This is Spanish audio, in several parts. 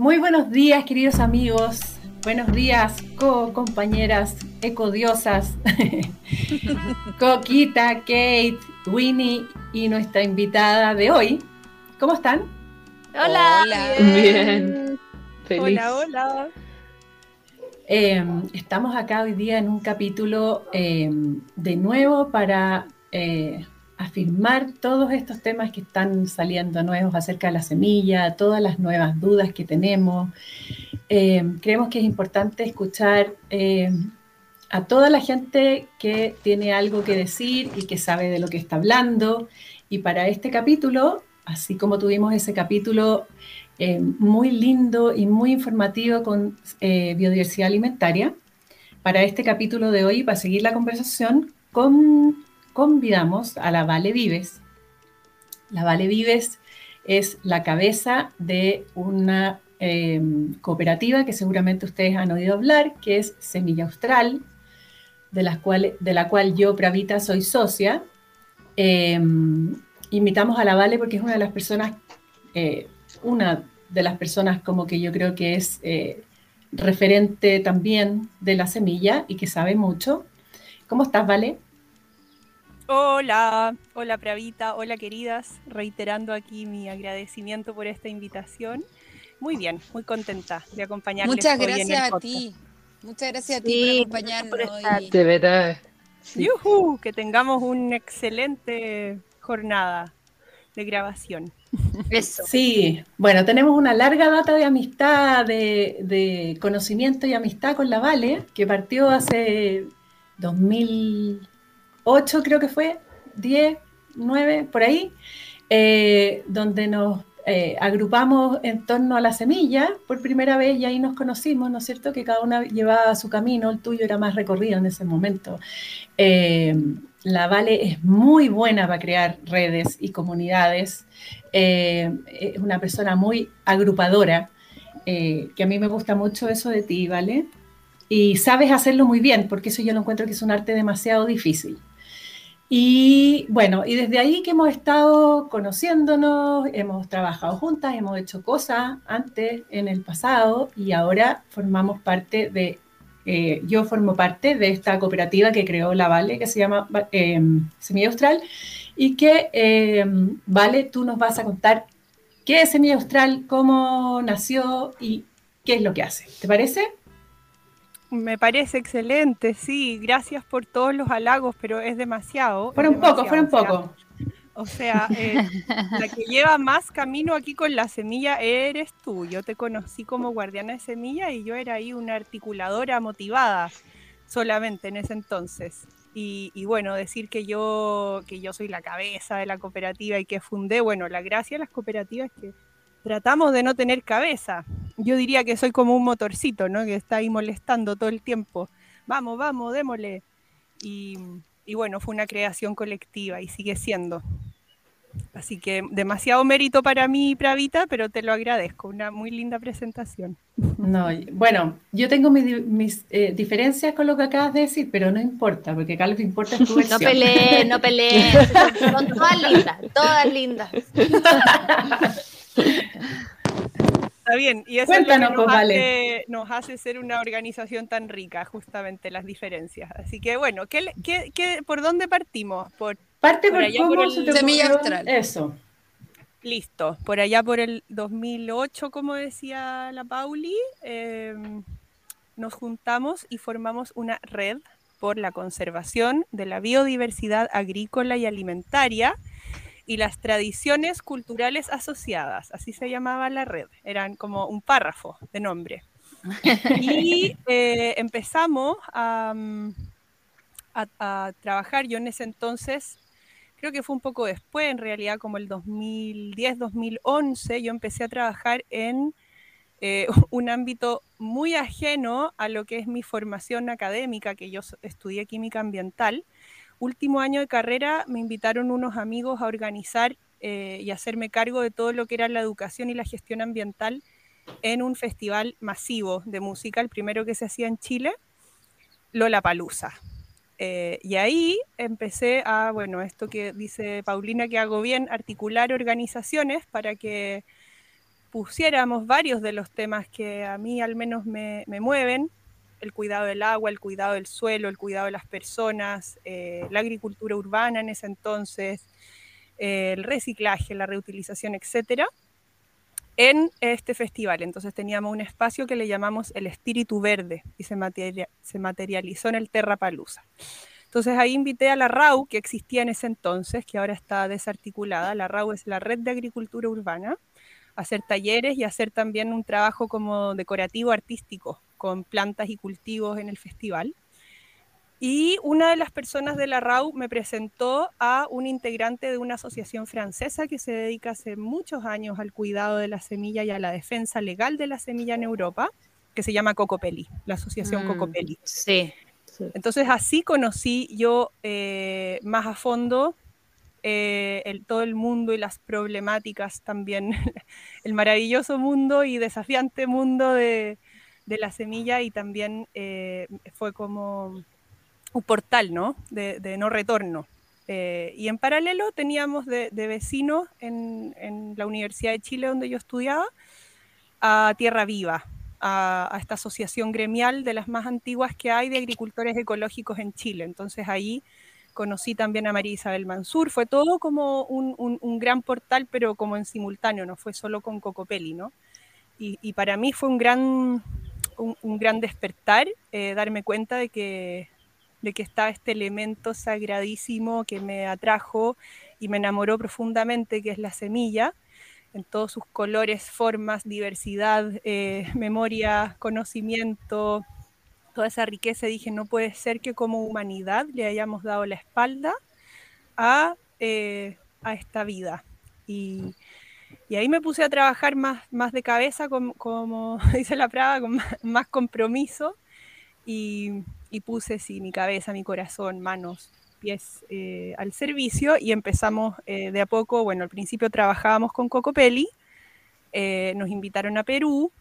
Muy buenos días, queridos amigos. Buenos días, co-compañeras ecodiosas. Coquita, Kate, Winnie y nuestra invitada de hoy. ¿Cómo están? Hola. Bien. Hola, hola. Em, estamos acá hoy día en un capítulo em, de nuevo para eh, afirmar todos estos temas que están saliendo nuevos acerca de la semilla, todas las nuevas dudas que tenemos. Em, creemos que es importante escuchar a toda la gente que tiene algo que decir y que sabe de lo que está hablando. Y para este capítulo, así como tuvimos ese capítulo eh, muy lindo y muy informativo con eh, biodiversidad alimentaria. Para este capítulo de hoy, para seguir la conversación, convidamos a la Vale Vives. La Vale Vives es la cabeza de una em, cooperativa que seguramente ustedes han oído hablar, que es Semilla Austral, de la cual, de la cual yo, Pravita, soy socia. Em, invitamos a la Vale porque es una de las personas eh, una de las personas como que yo creo que es eh, referente también de la semilla y que sabe mucho. ¿Cómo estás, Vale? Hola, hola Pravita, hola queridas, reiterando aquí mi agradecimiento por esta invitación. Muy bien, muy contenta de acompañarles. Muchas gracias a ti. Muchas gracias a ti por acompañarnos. Por De verdad. que tengamos una excelente jornada de grabación. Eso. Sí, bueno, tenemos una larga data de amistad, de, conocimiento y amistad con la Vale, que partió hace 2008, creo que fue, 10, 9, por ahí, eh, donde nos eh, agrupamos en torno a la semilla por primera vez y ahí nos conocimos, ¿no es cierto? Que cada una llevaba su camino, el tuyo era más recorrido en ese momento. Eh, la Vale es muy buena para crear redes y comunidades. Es una persona muy agrupadora, que a mí me gusta mucho eso de ti, ¿vale? Y sabes hacerlo muy bien, porque eso yo lo encuentro que es un arte demasiado difícil. Y bueno, y desde ahí que hemos estado conociéndonos, hemos trabajado juntas, hemos hecho cosas antes, en el pasado, y ahora formamos parte de, eh, yo formo parte de esta cooperativa que creó la Vale, que se llama eh, Semilla Austral, y que, eh, Vale, tú nos vas a contar qué es Semilla Austral, cómo nació y qué es lo que hace. ¿Te parece? Me parece excelente, sí, gracias por todos los halagos, pero es demasiado. Fueron poco, fueron poco. O sea, eh, la que lleva más camino aquí con la semilla eres tú. Yo te conocí como guardiana de semilla y yo era ahí una articuladora motivada solamente en ese entonces. Y, y, bueno, decir que yo, que yo soy la cabeza de la cooperativa y que fundé, bueno, la gracia de las cooperativas es que tratamos de no tener cabeza. Yo diría que soy como un motorcito, ¿no? Que está ahí molestando todo el tiempo. Vamos, vamos, démosle. Y, bueno, fue una creación colectiva y sigue siendo. Así que demasiado mérito para mí, Pravita, pero te lo agradezco. Una muy linda presentación. No, bueno, yo tengo mis, eh, diferencias con lo que acabas de decir, pero no importa, porque acá lo que importa es tu versión. No pelees, no pelees. Son todas lindas, todas lindas. Está bien, y eso es lo que nos, pues, hace, nos, hace, ser una organización tan rica, justamente las diferencias. Así que bueno, ¿qué, qué, por dónde partimos? Por, Parte por, allá por el Semilla Austral. Eso. Listo, por allá por el 2008, como decía la Pauli, em, nos juntamos y formamos una red por la conservación de la biodiversidad agrícola y alimentaria y las tradiciones culturales asociadas, así se llamaba la red, eran como un párrafo de nombre. Y eh, empezamos mm, a, trabajar, yo en ese entonces, creo que fue un poco después, en realidad como el 2010, 2011, yo empecé a trabajar en eh, un ámbito muy ajeno a lo que es mi formación académica, que yo estudié química ambiental, último año de carrera me invitaron unos amigos a organizar eh, y hacerme cargo de todo lo que era la educación y la gestión ambiental en un festival masivo de música, el primero que se hacía en Chile, Lola Palusa. Eh, y ahí empecé a, bueno, esto que dice Paulina que hago bien, articular organizaciones para que pusiéramos varios de los temas que a mí al menos me, mueven, el cuidado del agua, el cuidado del suelo, el cuidado de las personas, eh, la agricultura urbana en ese entonces, eh, el reciclaje, la reutilización, etcétera, en este festival. Entonces teníamos un espacio que le llamamos el espíritu verde y se, materializó en el Terra Palusa. Entonces ahí invité a la RAU, que existía en ese entonces, que ahora está desarticulada. La RAU es la Red de Agricultura Urbana, a hacer talleres y hacer también un trabajo como decorativo artístico con plantas y cultivos en el festival. Y una de las personas de la RAU me presentó a un integrante de una asociación francesa que se dedica hace muchos años al cuidado de la semilla y a la defensa legal de la semilla en Europa, que se llama Cocopelli, la asociación mm, Cocopelli. Sí, Entonces así conocí yo eh, más a fondo eh, el, todo el mundo y las problemáticas también, el maravilloso mundo y desafiante mundo de, la semilla y también eh, fue como un portal, ¿no? De, no retorno. Eh, y en paralelo teníamos de, vecinos en, la Universidad de Chile, donde yo estudiaba, a Tierra Viva, a, esta asociación gremial de las más antiguas que hay de agricultores ecológicos en Chile. Entonces ahí conocí también a María Isabel Mansur. Fue todo como un, gran portal, pero como en simultáneo, no fue solo con Cocopelli, ¿no? Y, para mí fue un gran, un, gran despertar, eh, darme cuenta de que de que estaba este elemento sagradísimo que me atrajo y me enamoró profundamente, que es la semilla, en todos sus colores, formas, diversidad, eh, memoria, conocimiento, toda esa riqueza. Dije, no puede ser que como humanidad le hayamos dado la espalda a, eh, esta vida. Y, ahí me puse a trabajar más, más de cabeza, como, dice la Prada, con más compromiso. Y, y puse sí, mi cabeza, mi corazón, manos, pies eh, al servicio y empezamos eh, de a poco, bueno, al principio trabajábamos con Cocopelli, eh, nos invitaron a Perú,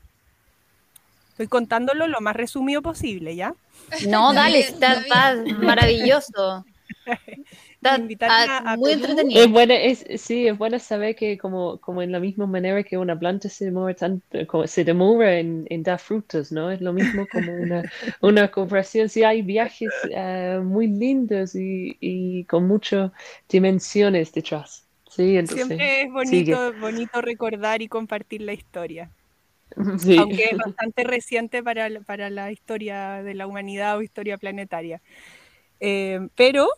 estoy contándolo lo más resumido posible, ¿ya? No, dale, está, maravilloso. muy entretenido. Es bueno, es, sí, es bueno saber que como, como en la misma manera que una planta se demora tanto, como se demora en, en, dar frutos, ¿no? Es lo mismo como una, una cooperación. Sí, hay viajes uh, muy lindos y, y, con muchas dimensiones detrás. Sí, entonces, Siempre es bonito, bonito recordar y compartir la historia. Sí. Aunque es bastante reciente para, para la historia de la humanidad o historia planetaria. Eh, pero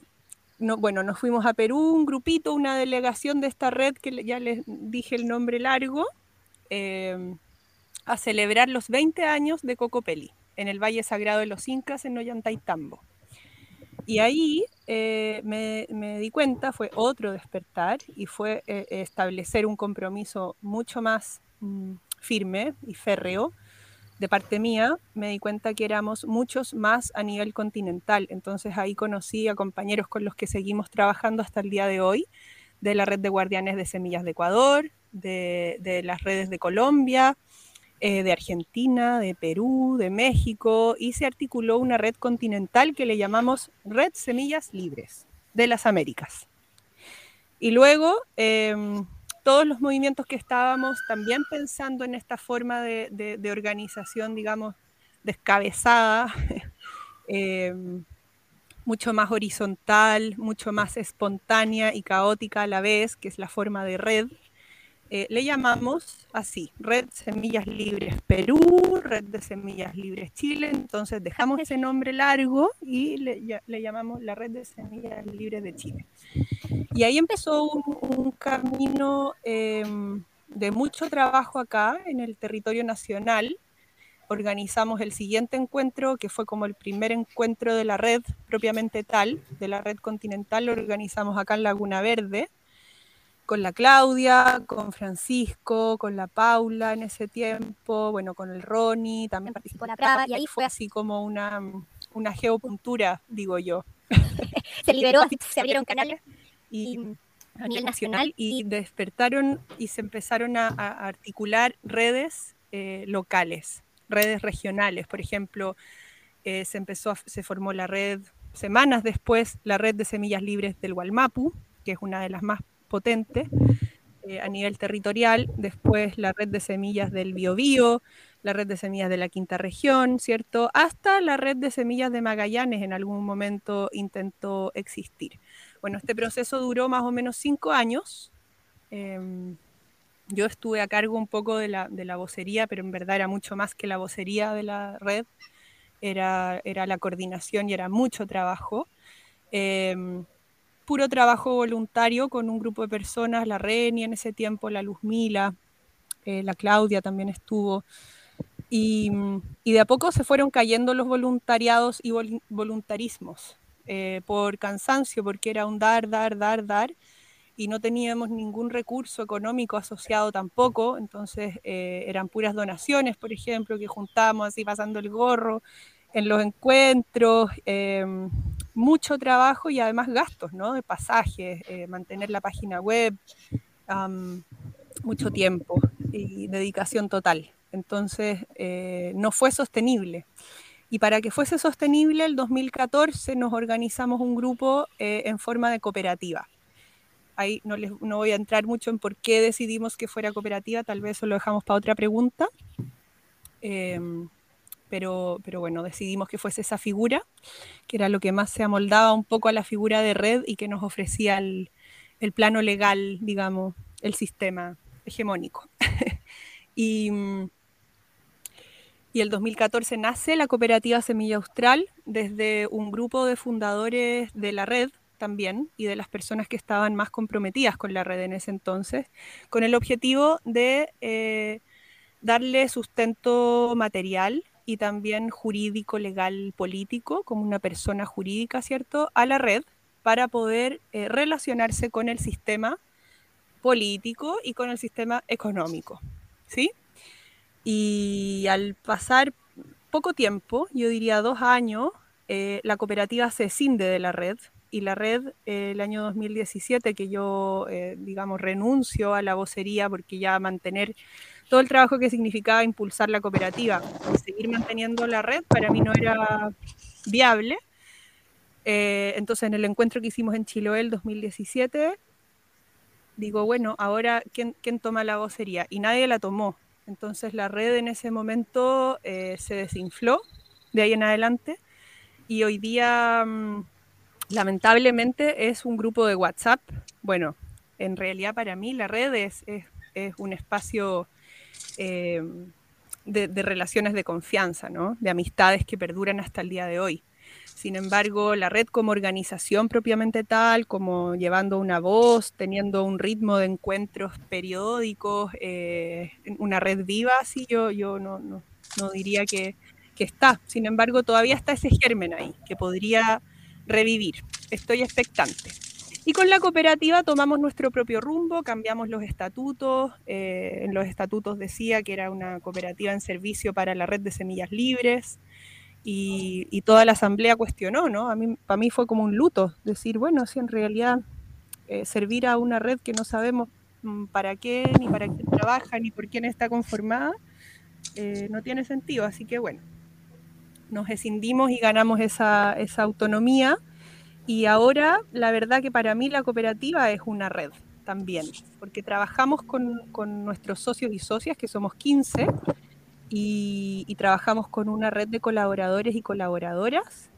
bueno, nos fuimos a Perú, un grupito, una delegación de esta red que ya les dije el nombre largo, em, a celebrar los 20 años de Cocopeli en el Valle Sagrado de los Incas en Ollantaytambo. Y ahí eh, me, di cuenta, fue otro despertar y fue eh, establecer un compromiso mucho más mm, firme y férreo de parte mía, me di cuenta que éramos muchos más a nivel continental. Entonces ahí conocí a compañeros con los que seguimos trabajando hasta el día de hoy, de la red de guardianes de semillas de Ecuador, de, las redes de Colombia, eh, de Argentina, de Perú, de México, y se articuló una red continental que le llamamos Red Semillas Libres de las Américas. Y luego... Em, todos los movimientos que estábamos también pensando en esta forma de, organización, digamos, descabezada, eh, mucho más horizontal, mucho más espontánea y caótica a la vez, que es la forma de red, eh, le llamamos así, Red Semillas Libres Perú, Red de Semillas Libres Chile, entonces dejamos ese nombre largo y le, llamamos la Red de Semillas Libres de Chile. Y ahí empezó un, camino em, de mucho trabajo acá en el territorio nacional. Organizamos el siguiente encuentro, que fue como el primer encuentro de la red propiamente tal, de la red continental, lo organizamos acá en Laguna Verde con la Claudia, con Francisco, con la Paula en ese tiempo, bueno, con el Ronnie, también participó la Prada, y ahí fue así como una, una geopuntura, digo yo. se liberó, se abrieron canales y, a nivel nacional y despertaron y se empezaron a, articular redes eh, locales, redes regionales. Por ejemplo, eh, se empezó, se formó la red semanas después, la red de semillas libres del Gualmapu, que es una de las más potente. eh, a nivel territorial, después la red de semillas del Biobío, la red de semillas de la quinta región, ¿cierto? Hasta la red de semillas de Magallanes en algún momento intentó existir. Bueno, este proceso duró más o menos cinco años. Em, yo estuve a cargo un poco de la, de la, vocería, pero en verdad era mucho más que la vocería de la red, era, era la coordinación y era mucho trabajo. Em, puro trabajo voluntario con un grupo de personas, la Reni en ese tiempo, la Luzmila, eh, la Claudia también estuvo. Y, y, de a poco se fueron cayendo los voluntariados y voluntarismos eh, por cansancio, porque era un dar, dar, dar, dar, y no teníamos ningún recurso económico asociado tampoco, entonces eh, eran puras donaciones, por ejemplo, que juntábamos así pasando el gorro en los encuentros, em, mucho trabajo y además gastos, ¿no? De pasajes, eh, mantener la página web, mucho tiempo y dedicación total. Entonces, eh, no fue sostenible. Y para que fuese sostenible, el 2014 nos organizamos un grupo eh, en forma de cooperativa. Ahí no, les, no voy a entrar mucho en por qué decidimos que fuera cooperativa, tal vez eso lo dejamos para otra pregunta. Pero, pero bueno, decidimos que fuese esa figura, que era lo que más se amoldaba un poco a la figura de red y que nos ofrecía el, el plano legal, digamos, el sistema hegemónico. y, y el 2014 nace la cooperativa Semilla Austral desde un grupo de fundadores de la red también y de las personas que estaban más comprometidas con la red en ese entonces, con el objetivo de eh, darle sustento material y también jurídico, legal, político, como una persona jurídica, ¿cierto?, a la red para poder eh, relacionarse con el sistema político y con el sistema económico, ¿sí? Y al pasar poco tiempo, yo diría dos años, eh, la cooperativa se cinde de la red y la red eh, el año 2017 que yo, digamos, renuncio a la vocería porque ya mantener todo el trabajo que significaba impulsar la cooperativa seguir manteniendo la red para mí no era viable. Eh, entonces, en el encuentro que hicimos en Chiloé el 2017, digo, bueno, ahora, ¿quién, ¿quién, toma la vocería? Y nadie la tomó. Entonces, la red en ese momento eh, se desinfló de ahí en adelante. Y hoy día, mm, lamentablemente, es un grupo de WhatsApp. Bueno, en realidad para mí la red es, es, es un espacio eh, de, relaciones de confianza, ¿no? de amistades que perduran hasta el día de hoy. Sin embargo, la red como organización propiamente tal, como llevando una voz, teniendo un ritmo de encuentros periódicos, eh, una red viva, así yo, no diría que, que, está. Sin embargo, todavía está ese germen ahí, que podría revivir. Estoy expectante. Y con la cooperativa tomamos nuestro propio rumbo, cambiamos los estatutos. Eh, en los estatutos decía que era una cooperativa en servicio para la red de semillas libres. Y, toda la asamblea cuestionó, ¿no? A mí, para mí fue como un luto, decir, bueno, si en realidad eh, servir a una red que no sabemos mm, para qué, ni para quién trabaja, ni por quién está conformada, eh, no tiene sentido. Así que bueno, nos escindimos y ganamos esa, esa autonomía y ahora, la verdad que para mí la cooperativa es una red también, porque trabajamos con, nuestros socios y socias, que somos 15, y, trabajamos con una red de colaboradores y colaboradoras,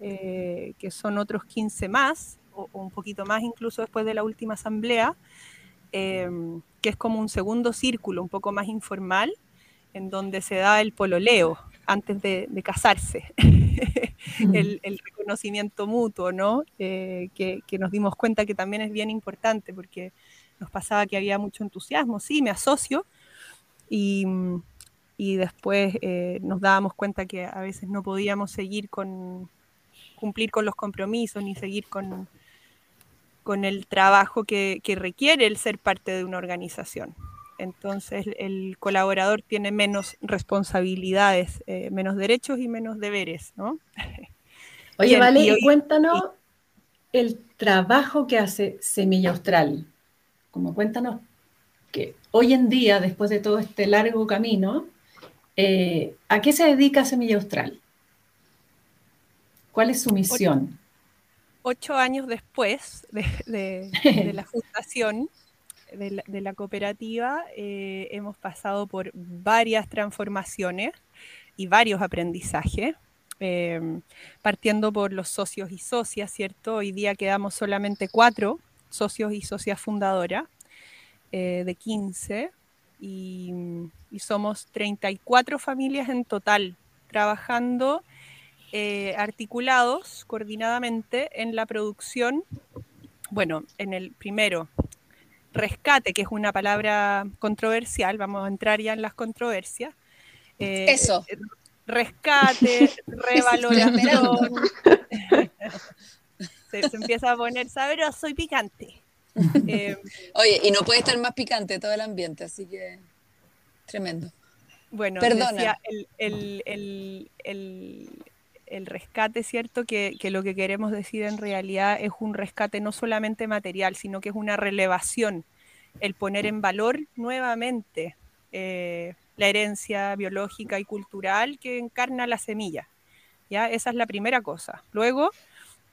eh, que son otros 15 más, o, un poquito más incluso después de la última asamblea, em, que es como un segundo círculo, un poco más informal, en donde se da el pololeo antes de casarse. el, reconocimiento mutuo, ¿no? Eh, que, nos dimos cuenta que también es bien importante porque nos pasaba que había mucho entusiasmo, sí, me asocio, y, después eh, nos dábamos cuenta que a veces no podíamos seguir con, cumplir con los compromisos ni seguir con, con el trabajo que requiere el ser parte de una organización entonces el colaborador tiene menos responsabilidades, eh, menos derechos y menos deberes, ¿no? Oye, vale, y cuéntanos el trabajo que hace Semilla Austral. Como cuéntanos que hoy en día, después de todo este largo camino, eh, ¿a qué se dedica Semilla Austral? ¿Cuál es su misión? Ocho, años después de, de la fundación, de la, cooperativa eh, hemos pasado por varias transformaciones y varios aprendizajes, em, partiendo por los socios y socias, ¿cierto? Hoy día quedamos solamente cuatro socios y socias fundadoras eh, de 15 y, y somos 34 familias en total trabajando eh, articulados coordinadamente en la producción, bueno, en el primero, rescate, que es una palabra controversial, vamos a entrar ya en las controversias. Eh, Eso. eh, Rescate, revaloración. se, se empieza a poner sabroso y picante. Eh, Oye, y no puede estar más picante todo el ambiente, así que tremendo. Bueno, Perdona. decía el, el- el- el- rescate, ¿cierto? Que, que lo que queremos decir en realidad es un rescate no solamente material, sino que es una relevación, el poner en valor nuevamente eh, la herencia biológica y cultural que encarna la semilla. ¿ya? Esa es la primera cosa. Luego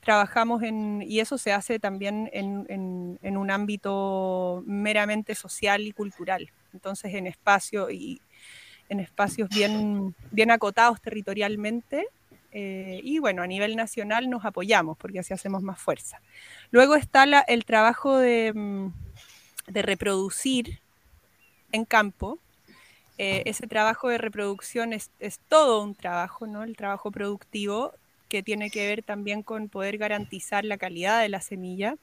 trabajamos en, y eso se hace también en, en- en un ámbito meramente social y cultural. Entonces, en espacio y en espacios bien, bien acotados territorialmente. Eh, y bueno, a nivel nacional nos apoyamos porque así hacemos más fuerza. Luego está el trabajo de, mm, de reproducir en campo. Eh, ese trabajo de reproducción es, todo un trabajo, ¿no? El trabajo productivo que tiene que ver también con poder garantizar la calidad de la semilla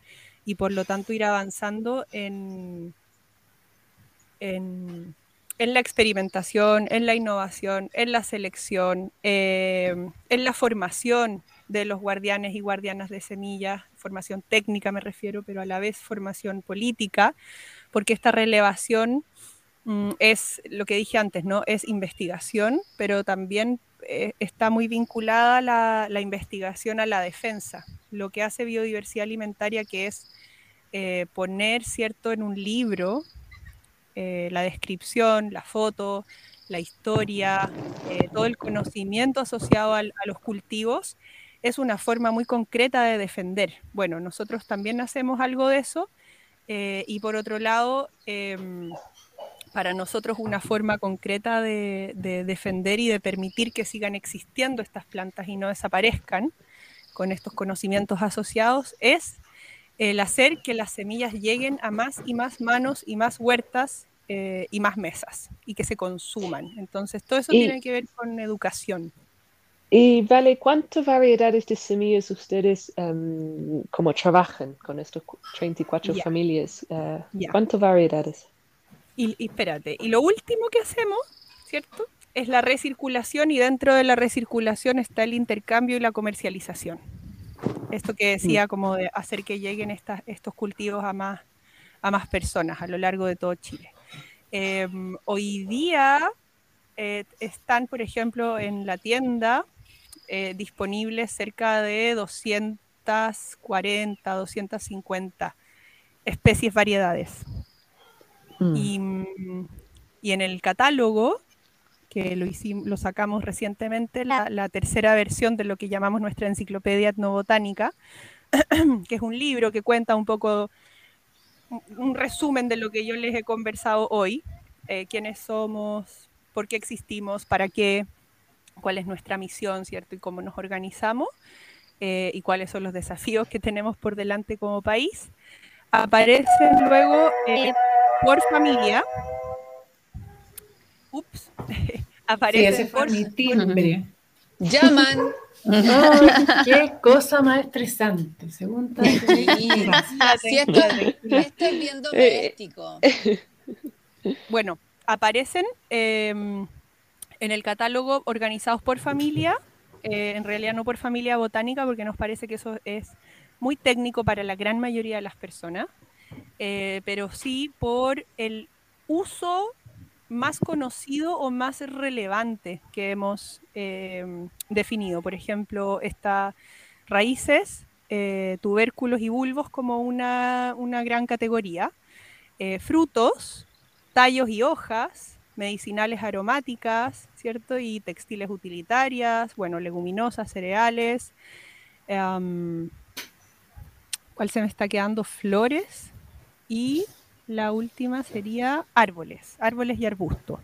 y por lo tanto ir avanzando en, en la experimentación, en la innovación, en la selección, eh, en la formación de los guardianes y guardianas de semillas, formación técnica me refiero, pero a la vez formación política, porque esta relevación mm, es lo que dije antes, ¿no? Es investigación, pero también eh, está muy vinculada la, la investigación a la defensa. Lo que hace biodiversidad alimentaria, que es eh, poner, ¿cierto?, en un libro eh, la descripción, la foto, la historia, eh, todo el conocimiento asociado a los cultivos, es una forma muy concreta de defender. Bueno, nosotros también hacemos algo de eso eh, y por otro lado, em, para nosotros una forma concreta de defender y de permitir que sigan existiendo estas plantas y no desaparezcan con estos conocimientos asociados es el hacer que las semillas lleguen a más y más manos y más huertas eh, y más mesas y que se consuman. Entonces, todo eso Y- tiene que ver con educación. Y vale, ¿cuántas variedades de semillas ustedes em, como trabajan con estos cu- 34 Ya. familias? Eh, Ya. ¿Cuántas variedades? Y, y espérate, y lo último que hacemos, ¿cierto? Es la recirculación y dentro de la recirculación está el intercambio y la comercialización. Esto que decía como de hacer que lleguen estas, estos cultivos a más, a más personas a lo largo de todo Chile. Em, hoy día eh, están, por ejemplo, en la tienda eh, disponibles cerca de 240, 250 especies, variedades. Mm. Y, mm, y en el catálogo, que lo, hicim- lo sacamos recientemente, la, la tercera versión de lo que llamamos nuestra enciclopedia etnobotánica, que es un libro que cuenta un poco, un, un resumen de lo que yo les he conversado hoy, eh, quiénes somos, por qué existimos, para qué, cuál es nuestra misión, ¿cierto? Y cómo nos organizamos, eh, y cuáles son los desafíos que tenemos por delante como país. Aparecen luego eh, por familia. Ups. Sí, Aparecen ese fue mi timbre. Llaman. Qué cosa más estresante, según Sí, si esto, esto es bien doméstico. Bueno, aparecen eh, en el catálogo organizados por familia, eh, en realidad no por familia botánica, porque nos parece que eso es muy técnico para la gran mayoría de las personas, eh, pero sí por el uso más conocido o más relevante que hemos eh, definido. Por ejemplo, está raíces, eh, tubérculos y bulbos como una, una gran categoría, eh, frutos, tallos y hojas, medicinales aromáticas, ¿cierto? Y textiles utilitarias, bueno, leguminosas, cereales. em, ¿Cuál se me está quedando? Flores y la última sería árboles, árboles y arbustos.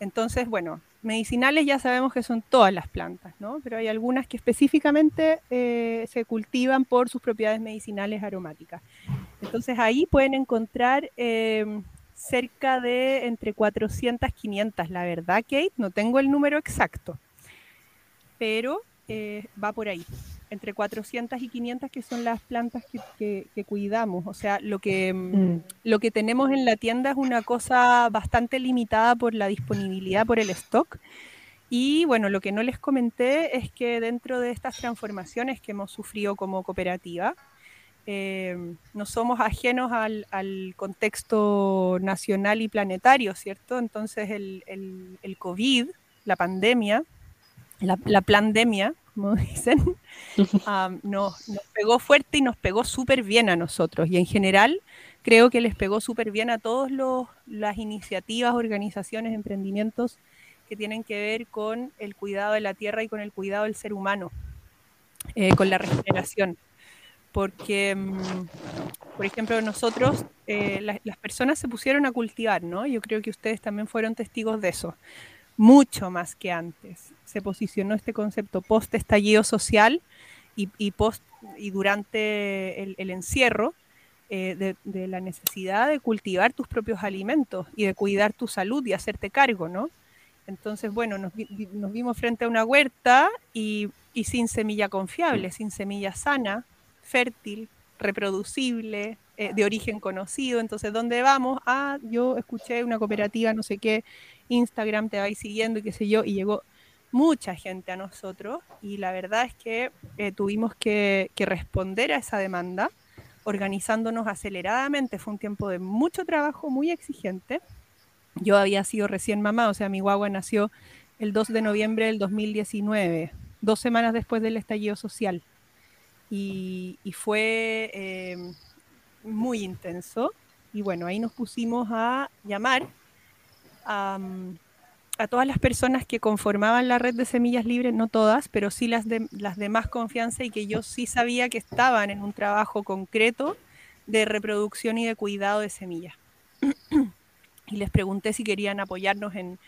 Entonces, bueno, medicinales ya sabemos que son todas las plantas, ¿no? Pero hay algunas que específicamente eh, se cultivan por sus propiedades medicinales aromáticas. Entonces ahí pueden encontrar em, cerca de entre 400 500, la verdad, Kate, no tengo el número exacto, pero eh, va por ahí, entre 400 y 500 que son las plantas que, cuidamos. O sea, lo que, mm, mm. lo que tenemos en la tienda es una cosa bastante limitada por la disponibilidad, por el stock. Y bueno, lo que no les comenté es que dentro de estas transformaciones que hemos sufrido como cooperativa, eh, no somos ajenos al, contexto nacional y planetario, ¿cierto? Entonces el, el, COVID, la pandemia, la, la pandemia, como dicen, nos, nos, pegó fuerte y nos pegó súper bien a nosotros. Y en general creo que les pegó súper bien a todas las iniciativas, organizaciones, emprendimientos que tienen que ver con el cuidado de la tierra y con el cuidado del ser humano, eh, con la regeneración porque, mm, por ejemplo, nosotros, eh, las personas se pusieron a cultivar, ¿no? Yo creo que ustedes también fueron testigos de eso, mucho más que antes. Se posicionó este concepto post-estallido social y, post, y durante el, encierro eh, de, la necesidad de cultivar tus propios alimentos y de cuidar tu salud y hacerte cargo, ¿no? Entonces, bueno, nos, vimos frente a una huerta y, y sin semilla confiable, sin semilla sana, fértil, reproducible, eh, de origen conocido. Entonces, ¿dónde vamos? Ah, yo escuché una cooperativa, no sé qué, Instagram te va siguiendo y qué sé yo, y llegó mucha gente a nosotros y la verdad es que eh, tuvimos que, responder a esa demanda organizándonos aceleradamente. Fue un tiempo de mucho trabajo, muy exigente. Yo había sido recién mamá, o sea, mi guagua nació el 2 de noviembre del 2019, dos semanas después del estallido social y, fue em, muy intenso. Y bueno, ahí nos pusimos a llamar a, todas las personas que conformaban la red de semillas libres, no todas, pero sí las de, las de más confianza y que yo sí sabía que estaban en un trabajo concreto de reproducción y de cuidado de semillas. y les pregunté si querían apoyarnos en,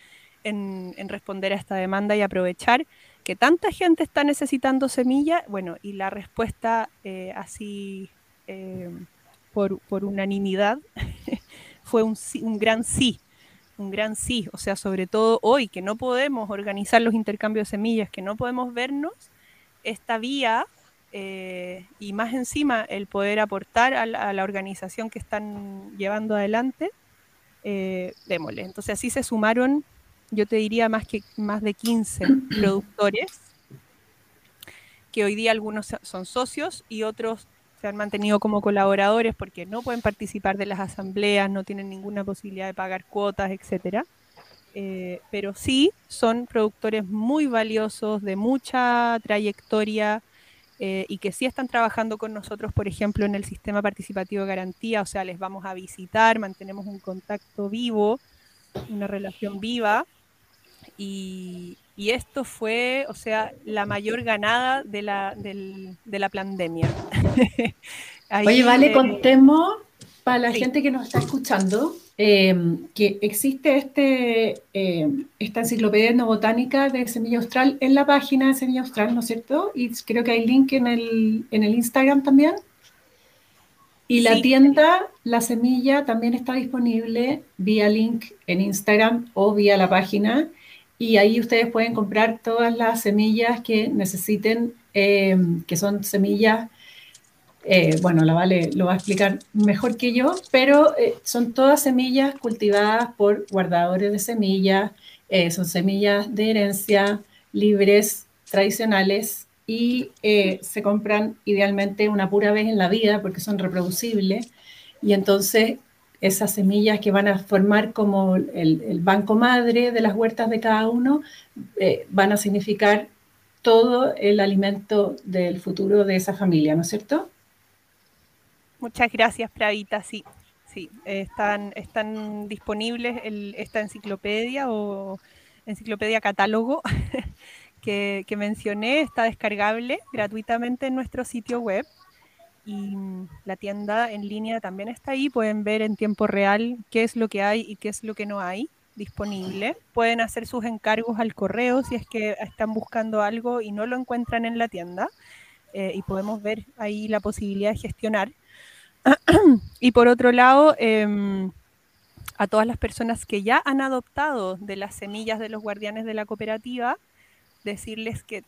en responder a esta demanda y aprovechar que tanta gente está necesitando semilla, bueno, y la respuesta eh, así eh, por, unanimidad fue un, gran sí, un gran sí, o sea, sobre todo hoy que no podemos organizar los intercambios de semillas, que no podemos vernos, esta vía eh, y más encima el poder aportar a la, organización que están llevando adelante, démosle. Entonces así se sumaron yo te diría más que más de 15 productores, que hoy día algunos son socios y otros se han mantenido como colaboradores porque no pueden participar de las asambleas, no tienen ninguna posibilidad de pagar cuotas, etcétera. Eh, pero sí son productores muy valiosos, de mucha trayectoria eh, y que sí están trabajando con nosotros, por ejemplo, en el sistema participativo de garantía, o sea, les vamos a visitar, mantenemos un contacto vivo, una relación viva y, esto fue, o sea, la mayor ganada de la, de la pandemia. Oye, vale, eh, contemos para la gente que nos está escuchando eh, que existe este, eh, esta enciclopedia etnobotánica de Semilla Austral en la página de Semilla Austral, ¿no es cierto? Y creo que hay link en el, en el Instagram también. Y la tienda La Semilla también está disponible vía link en Instagram o vía la página y ahí ustedes pueden comprar todas las semillas que necesiten, eh, que son semillas, eh, bueno, la Vale lo va a explicar mejor que yo, pero eh, son todas semillas cultivadas por guardadores de semillas, son semillas de herencia libres, tradicionales y se compran idealmente una pura vez en la vida porque son reproducibles. Y entonces esas semillas que van a formar como el, banco madre de las huertas de cada uno, eh, van a significar todo el alimento del futuro de esa familia, ¿no es cierto? Muchas gracias, Pravita. Sí, sí, están, están disponibles esta enciclopedia o enciclopedia catálogo que, que mencioné, está descargable gratuitamente en nuestro sitio web y mm, la tienda en línea también está ahí. Pueden ver en tiempo real qué es lo que hay y qué es lo que no hay disponible. Pueden hacer sus encargos al correo si es que están buscando algo y no lo encuentran en la tienda. eh, y podemos ver ahí la posibilidad de gestionar. y por otro lado, em, a todas las personas que ya han adoptado de las semillas de los guardianes de la cooperativa, decirles que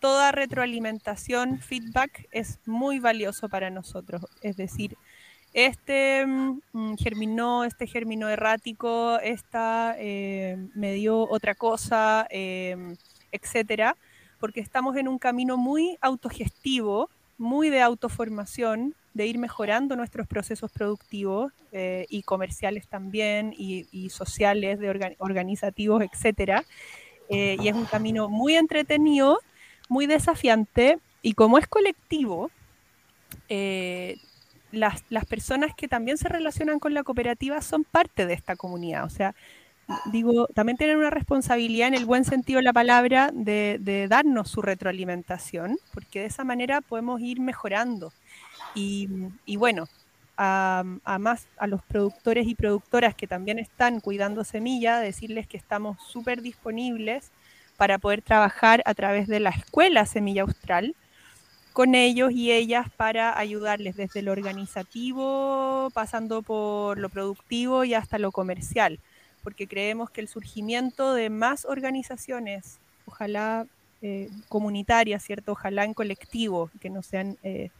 toda retroalimentación, feedback es muy valioso para nosotros. Es decir, este mm, germinó, este germinó errático, esta eh, me dio otra cosa, eh, etcétera, porque estamos en un camino muy autogestivo, muy de autoformación, de ir mejorando nuestros procesos productivos eh, y comerciales también, y, sociales, de orga- organizativos, etcétera. Eh, y es un camino muy entretenido, muy desafiante, y como es colectivo, eh, las, las personas que también se relacionan con la cooperativa son parte de esta comunidad. O sea, digo, también tienen una responsabilidad en el buen sentido de la palabra de, de darnos su retroalimentación, porque de esa manera podemos ir mejorando. Y, y bueno, a, a más a los productores y productoras que también están cuidando semilla, decirles que estamos súper disponibles para poder trabajar a través de la escuela Semilla Austral con ellos y ellas para ayudarles desde lo organizativo, pasando por lo productivo y hasta lo comercial, porque creemos que el surgimiento de más organizaciones, ojalá eh, comunitarias, ¿cierto? Ojalá en colectivo, que no sean eh,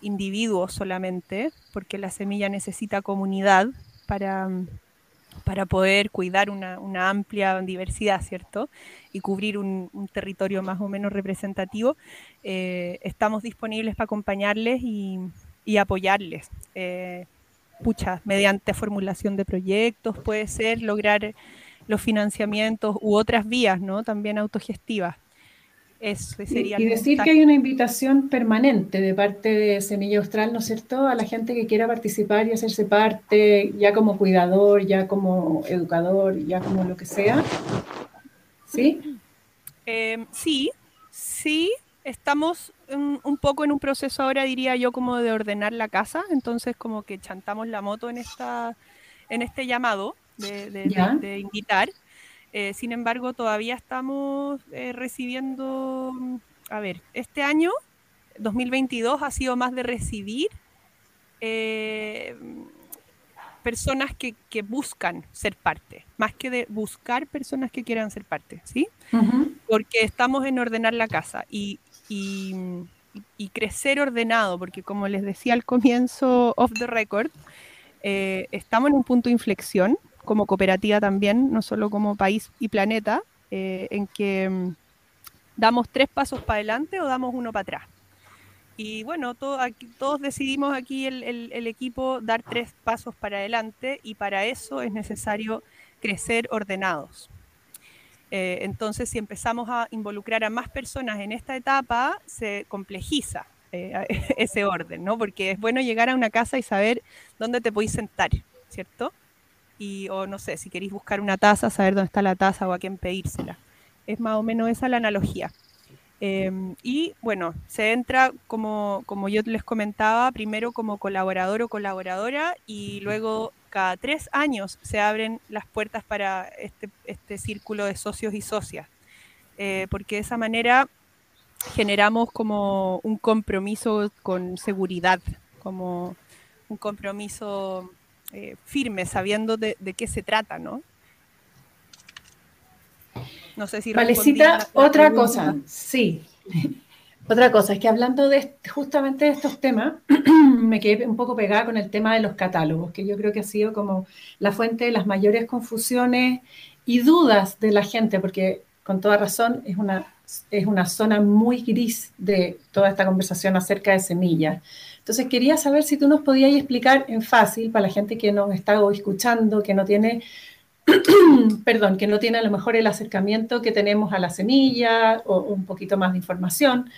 individuos solamente, porque la semilla necesita comunidad para, para poder cuidar una, amplia diversidad, ¿cierto? Y cubrir un, territorio más o menos representativo. Eh, estamos disponibles para acompañarles y, y apoyarles. Eh, pucha, mediante formulación de proyectos, puede ser lograr los financiamientos u otras vías, ¿no? También autogestivas. Eso Y, sería y el decir que hay una invitación permanente de parte de Semilla Austral, ¿no es cierto?, a la gente que quiera participar y hacerse parte, ya como cuidador, ya como educador, ya como lo que sea. ¿Sí? Eh, sí, sí, estamos un, un poco en un proceso ahora, diría yo, como de ordenar la casa, entonces como que chantamos la moto en esta, en este llamado de, de- de invitar. Eh, sin embargo, todavía estamos eh, recibiendo, mm, a ver, este año, 2022, ha sido más de recibir eh, personas que, que buscan ser parte, más que de buscar personas que quieran ser parte, ¿sí? Porque estamos en ordenar la casa y, y- y crecer ordenado, porque como les decía al comienzo off the record, estamos en un punto de inflexión como cooperativa también, no solo como país y planeta, eh, en que mm, damos tres pasos para adelante o damos uno para atrás. Y bueno, todo todos decidimos aquí el equipo dar tres pasos para adelante y para eso es necesario crecer ordenados. Eh, entonces, si empezamos a involucrar a más personas en esta etapa, se complejiza eh, ese orden, ¿no? Porque es bueno llegar a una casa y saber dónde te podéis sentar, ¿cierto? Y, o no sé, si queréis buscar una taza, saber dónde está la taza o a quién pedírsela. Es más o menos esa la analogía. Eh, y bueno, se entra como, como yo les comentaba, primero como colaborador o colaboradora y luego cada tres años se abren las puertas para este, este círculo de socios y socias, Eh, porque de esa manera generamos como un compromiso con seguridad, como un compromiso eh, firme, sabiendo de, de qué se trata, ¿no? No sé si Valecita, otra cosa, sí. Otra cosa, es que hablando de justamente de estos temas, me quedé un poco pegada con el tema de los catálogos, que yo creo que ha sido como la fuente de las mayores confusiones y dudas de la gente, porque con toda razón es una, es una zona muy gris de toda esta conversación acerca de semillas. Entonces quería saber si tú nos podías explicar en fácil para la gente que nos está escuchando, que no tiene perdón, que no tiene a lo mejor el acercamiento que tenemos a la semilla o un poquito más de información.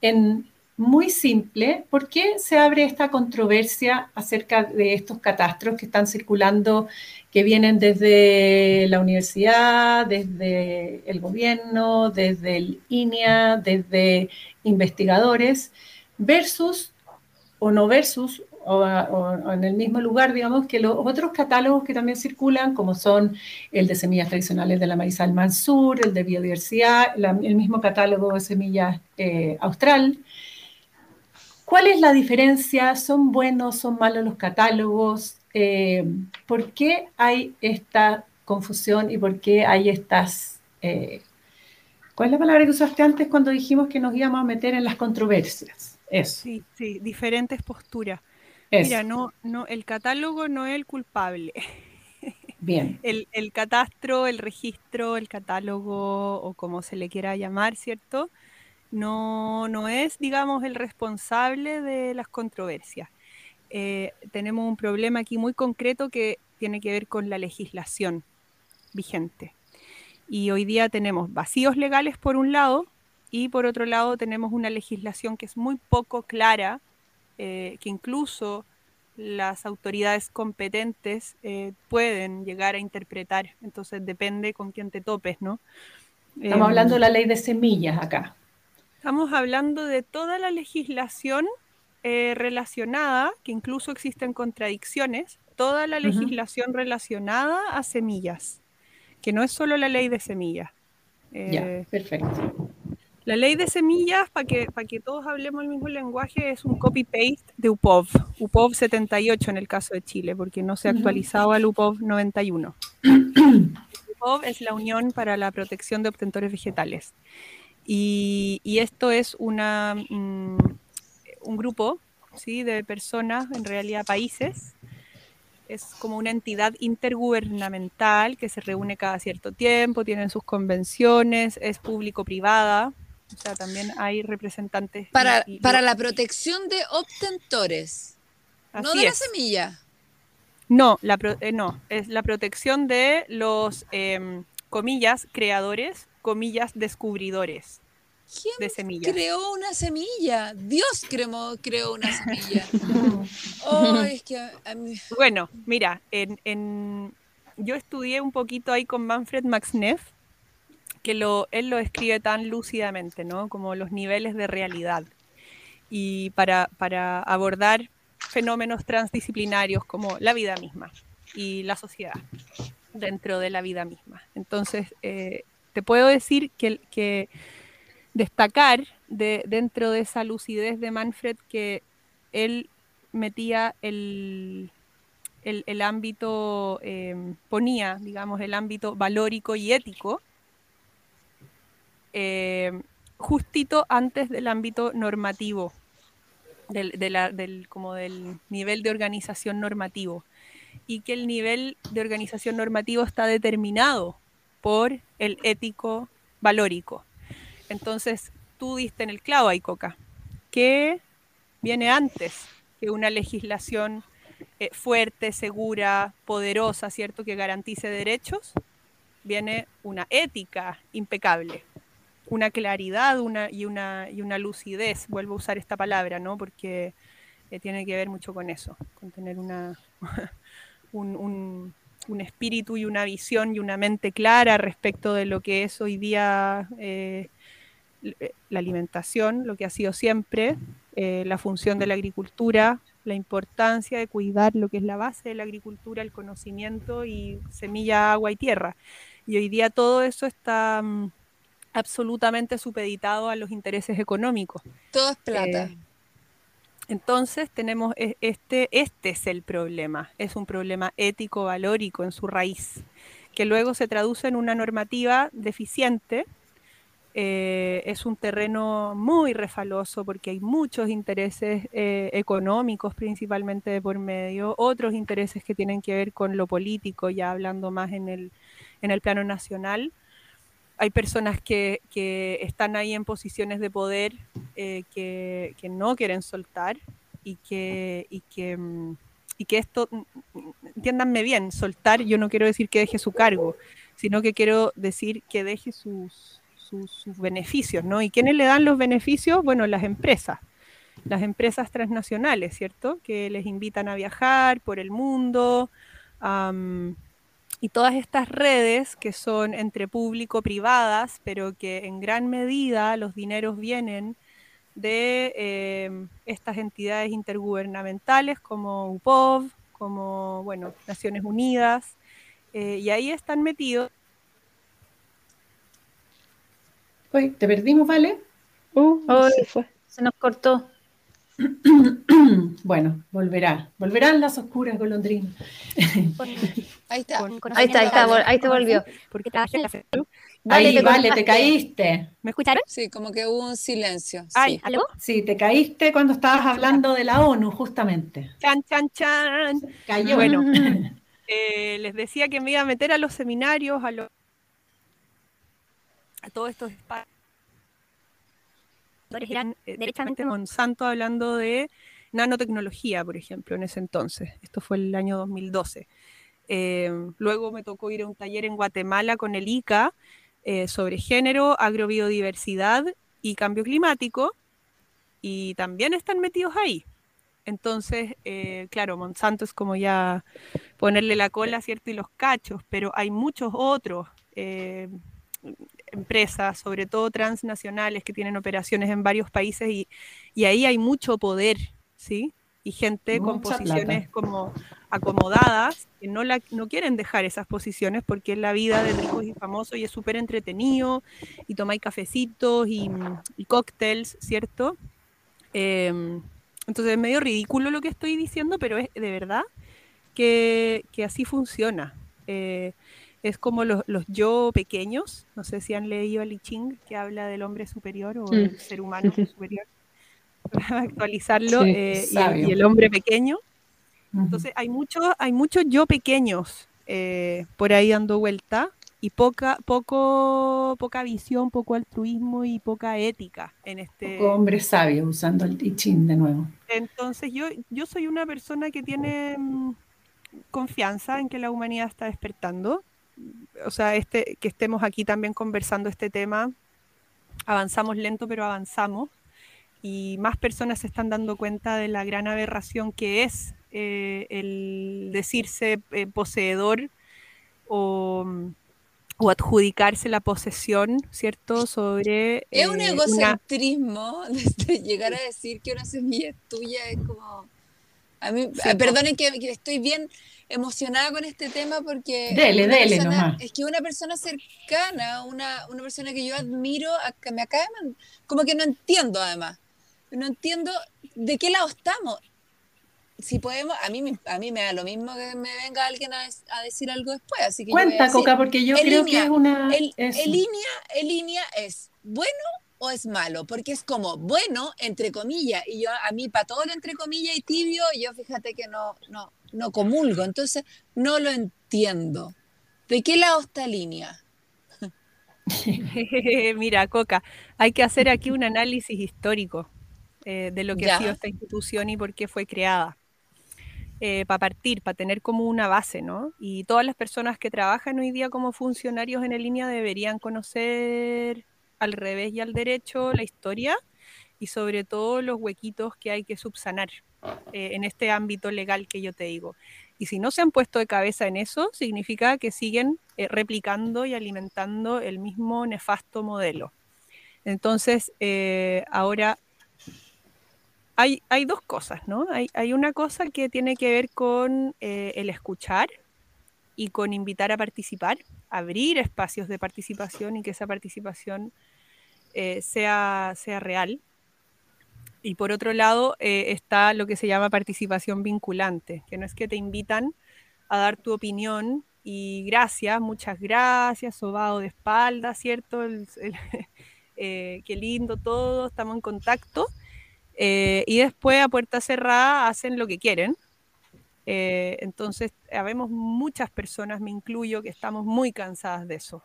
En muy simple, ¿por qué se abre esta controversia acerca de estos catastros que están circulando, que vienen desde la universidad, desde el gobierno, desde el INEA, desde investigadores, versus o no versus, o, en el mismo lugar, digamos, que los otros catálogos que también circulan, como son el de semillas tradicionales de la Marisal Mansur, el de biodiversidad, el mismo catálogo de semillas eh, austral. ¿Cuál es la diferencia? ¿Son buenos, son malos los catálogos? Eh, ¿Por qué hay esta confusión y por qué hay estas... Eh, ¿Cuál es la palabra que usaste antes cuando dijimos que nos íbamos a meter en las controversias? Eso. Sí, sí, diferentes posturas. Mira, no, no, el catálogo no es el culpable. Bien. El, el, catastro, el registro, el catálogo o como se le quiera llamar, ¿cierto? No, no es, digamos, el responsable de las controversias. Eh, tenemos un problema aquí muy concreto que tiene que ver con la legislación vigente. Y hoy día tenemos vacíos legales por un lado y por otro lado tenemos una legislación que es muy poco clara eh, que incluso las autoridades competentes eh, pueden llegar a interpretar. Entonces depende con quién te topes, ¿no? Estamos hablando de la ley de semillas acá. Estamos hablando de toda la legislación eh, relacionada, que incluso existen contradicciones, toda la legislación relacionada a semillas, que no es solo la ley de semillas. ya, perfecto. La ley de semillas, para que, para que todos hablemos el mismo lenguaje, es un copy-paste de UPOV, UPOV 78 en el caso de Chile, porque no se ha actualizado al UPOV 91. UPOV es la Unión para la Protección de Obtentores Vegetales. Y, esto es una, mm, un grupo ¿sí? de personas, en realidad países, es como una entidad intergubernamental que se reúne cada cierto tiempo, tienen sus convenciones, es público-privada, o sea, también hay representantes. Para, para la protección de obtentores, no de la semilla. No, la eh, no, es la protección de los, em, comillas, creadores, comillas, descubridores ¿Quién de semillas. creó una semilla? Dios creó, creó una semilla. oh, es que Bueno, mira, en, en, yo estudié un poquito ahí con Manfred Max Neff que lo, él lo escribe tan lúcidamente, ¿no? Como los niveles de realidad. Y para, para abordar fenómenos transdisciplinarios como la vida misma y la sociedad dentro de la vida misma. Entonces, eh, te puedo decir que, destacar de, dentro de esa lucidez de Manfred que él metía el, el, ámbito, eh, ponía, digamos, el ámbito valórico y ético eh, justito antes del ámbito normativo, del, como del nivel de organización normativo, y que el nivel de organización normativo está determinado por el ético valórico. Entonces, tú diste en el clavo ahí, Coca, que viene antes que una legislación eh, fuerte, segura, poderosa, ¿cierto? Que garantice derechos, viene una ética impecable una claridad y, una, y una lucidez, vuelvo a usar esta palabra, ¿no? porque eh, tiene que ver mucho con eso, con tener una, un, un, espíritu y una visión y una mente clara respecto de lo que es hoy día eh, eh, la alimentación, lo que ha sido siempre, la función de la agricultura, la importancia de cuidar lo que es la base de la agricultura, el conocimiento y semilla, agua y tierra. Y hoy día todo eso está mm, absolutamente supeditado a los intereses económicos. Todo es plata. Eh, entonces tenemos e, este, este es el problema, es un problema ético, valórico en su raíz, que luego se traduce en una normativa deficiente. Eh, es un terreno muy refaloso porque hay muchos intereses eh, económicos principalmente de por medio, otros intereses que tienen que ver con lo político, ya hablando más en el, en el plano nacional, hay personas que, están ahí en posiciones de poder eh, que, no quieren soltar y que, y que, mm, y que esto, mm, mm, entiéndanme bien, soltar yo no quiero decir que deje su cargo, sino que quiero decir que deje sus, sus, beneficios, ¿no? ¿Y quiénes le dan los beneficios? Bueno, las empresas, las empresas transnacionales, ¿cierto? Que les invitan a viajar por el mundo. Y todas estas redes que son entre público-privadas, pero que en gran medida los dineros vienen de eh, estas entidades intergubernamentales como UPOV, como bueno, Naciones Unidas, eh, y ahí están metidos. Uy, te perdimos, ¿vale? Uh, Ay. se fue. Se nos cortó. Bueno, volverá. Volverán las oscuras golondrinas. Ahí está. Ahí está, ahí está, vol- ahí te volvió. Porque. Vale, Ahí, te vale, te caíste. ¿Me escucharon? Sí, como que hubo un silencio. Ay, sí. ¿Aló? Sí, te caíste cuando estabas hablando de la ONU, justamente. chan, chan, chan. Cayó. Bueno, eh, les decía que me iba a meter a los seminarios, a, los a todos estos espacios. Eran eh, derechamente Monsanto hablando de nanotecnología, por ejemplo, en ese entonces. Esto fue el año 2012. Eh, luego me tocó ir a un taller en Guatemala con el ICA eh, sobre género, agrobiodiversidad y cambio climático, y también están metidos ahí. Entonces, eh, claro, Monsanto es como ya ponerle la cola, ¿cierto? Y los cachos, pero hay muchos otros. eh, empresas, sobre todo transnacionales, que tienen operaciones en varios países y, y ahí hay mucho poder, ¿sí? Y gente con posiciones plata. como acomodadas, que no, la, no quieren dejar esas posiciones porque es la vida de ricos y famosos y es súper entretenido y tomáis cafecitos y, y cócteles, ¿cierto? Em, entonces es medio ridículo lo que estoy diciendo, pero es de verdad que, que así funciona. Eh, es como los, los yo pequeños, no sé si han leído a Li Ching, que habla del hombre superior o Mm. el ser humano superior, para actualizarlo, Sí, eh, y, sabio. y el hombre pequeño. Entonces hay muchos hay muchos yo pequeños eh, por ahí dando vuelta y poca, poco, poca visión, poco altruismo y poca ética en este... Poco hombre sabio usando el I Ching de nuevo. Entonces yo, yo soy una persona que tiene mm, confianza en que la humanidad está despertando. O sea, este, que estemos aquí también conversando este tema, avanzamos lento, pero avanzamos. Y más personas se están dando cuenta de la gran aberración que es eh, el decirse eh, poseedor o, o adjudicarse la posesión, ¿cierto? Sobre... Es un eh, una- egocentrismo desde llegar a decir que una semilla es tuya, es como... A mí, Sí, po. perdonen que, que estoy bien emocionada con este tema porque Dele, dele persona- nomás. es que una persona cercana, una, una persona que yo admiro, acá- me acaba de como que no entiendo además, no entiendo de qué lado estamos. Si podemos, a mí, me- a mí me da lo mismo que me venga alguien a, decir algo después, así que Cuenta, decir, Coca, porque yo creo línea, que es una... el, en línea, en línea es bueno o es malo, porque es como bueno entre comillas y yo a mí para todo lo entre comillas y tibio yo fíjate que no no no comulgo, entonces no lo entiendo. ¿De qué lado está línea? Mira, Coca, hay que hacer aquí un análisis histórico eh, de lo que Ya. ha sido esta institución y por qué fue creada. para partir, para tener como una base, ¿no? Y todas las personas que trabajan hoy día como funcionarios en línea deberían conocer al revés y al derecho la historia y sobre todo los huequitos que hay que subsanar eh, en este ámbito legal que yo te digo. Y si no se han puesto de cabeza en eso, significa que siguen eh, replicando y alimentando el mismo nefasto modelo. Entonces, eh, ahora hay, hay dos cosas, ¿no? Hay, hay una cosa que tiene que ver con el escuchar y con invitar a participar, abrir espacios de participación y que esa participación sea, sea real. Y por otro lado eh, está lo que se llama participación vinculante, que no es que te invitan a dar tu opinión y gracias, muchas gracias, sobado de espalda, ¿cierto? Eh, qué lindo todo, estamos en contacto. Eh, y después a puerta cerrada hacen lo que quieren. Entonces, habemos muchas personas, me incluyo, que estamos muy cansadas de eso,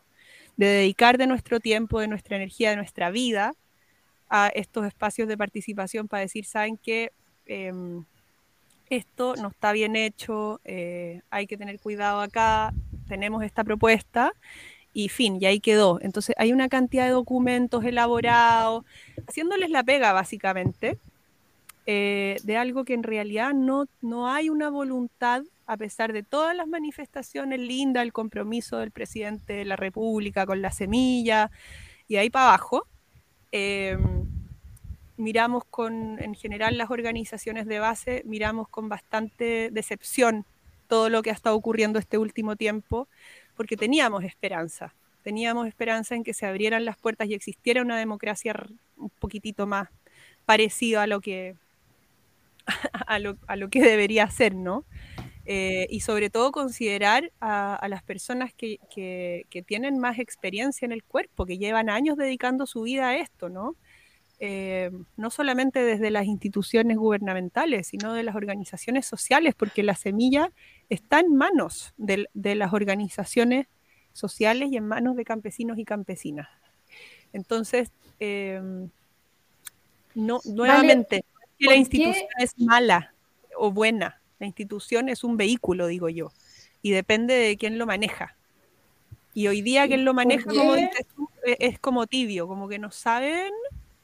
de dedicar de nuestro tiempo, de nuestra energía, de nuestra vida a estos espacios de participación para decir, ¿saben qué? Em, esto no está bien hecho, eh, hay que tener cuidado acá, tenemos esta propuesta y fin, y ahí quedó. Entonces hay una cantidad de documentos elaborados, haciéndoles la pega básicamente, eh, de algo que en realidad no, no hay una voluntad, a pesar de todas las manifestaciones lindas, el compromiso del presidente de la República con la semilla y ahí para abajo. Eh, miramos con, en general las organizaciones de base, miramos con bastante decepción todo lo que ha estado ocurriendo este último tiempo, porque teníamos esperanza, teníamos esperanza en que se abrieran las puertas y existiera una democracia un poquitito más parecida a lo que, a lo, a lo que debería ser, ¿no? Eh, y sobre todo considerar a, las personas que, que, tienen más experiencia en el cuerpo, que llevan años dedicando su vida a esto, ¿no? Eh, no solamente desde las instituciones gubernamentales, sino de las organizaciones sociales, porque la semilla está en manos de, de las organizaciones sociales y en manos de campesinos y campesinas. Entonces, eh, no, nuevamente, la institución es mala o buena, la institución es un vehículo, digo yo, y depende de quién lo maneja. Y hoy día quien lo maneja, como dices e-, es como tibio, como que no saben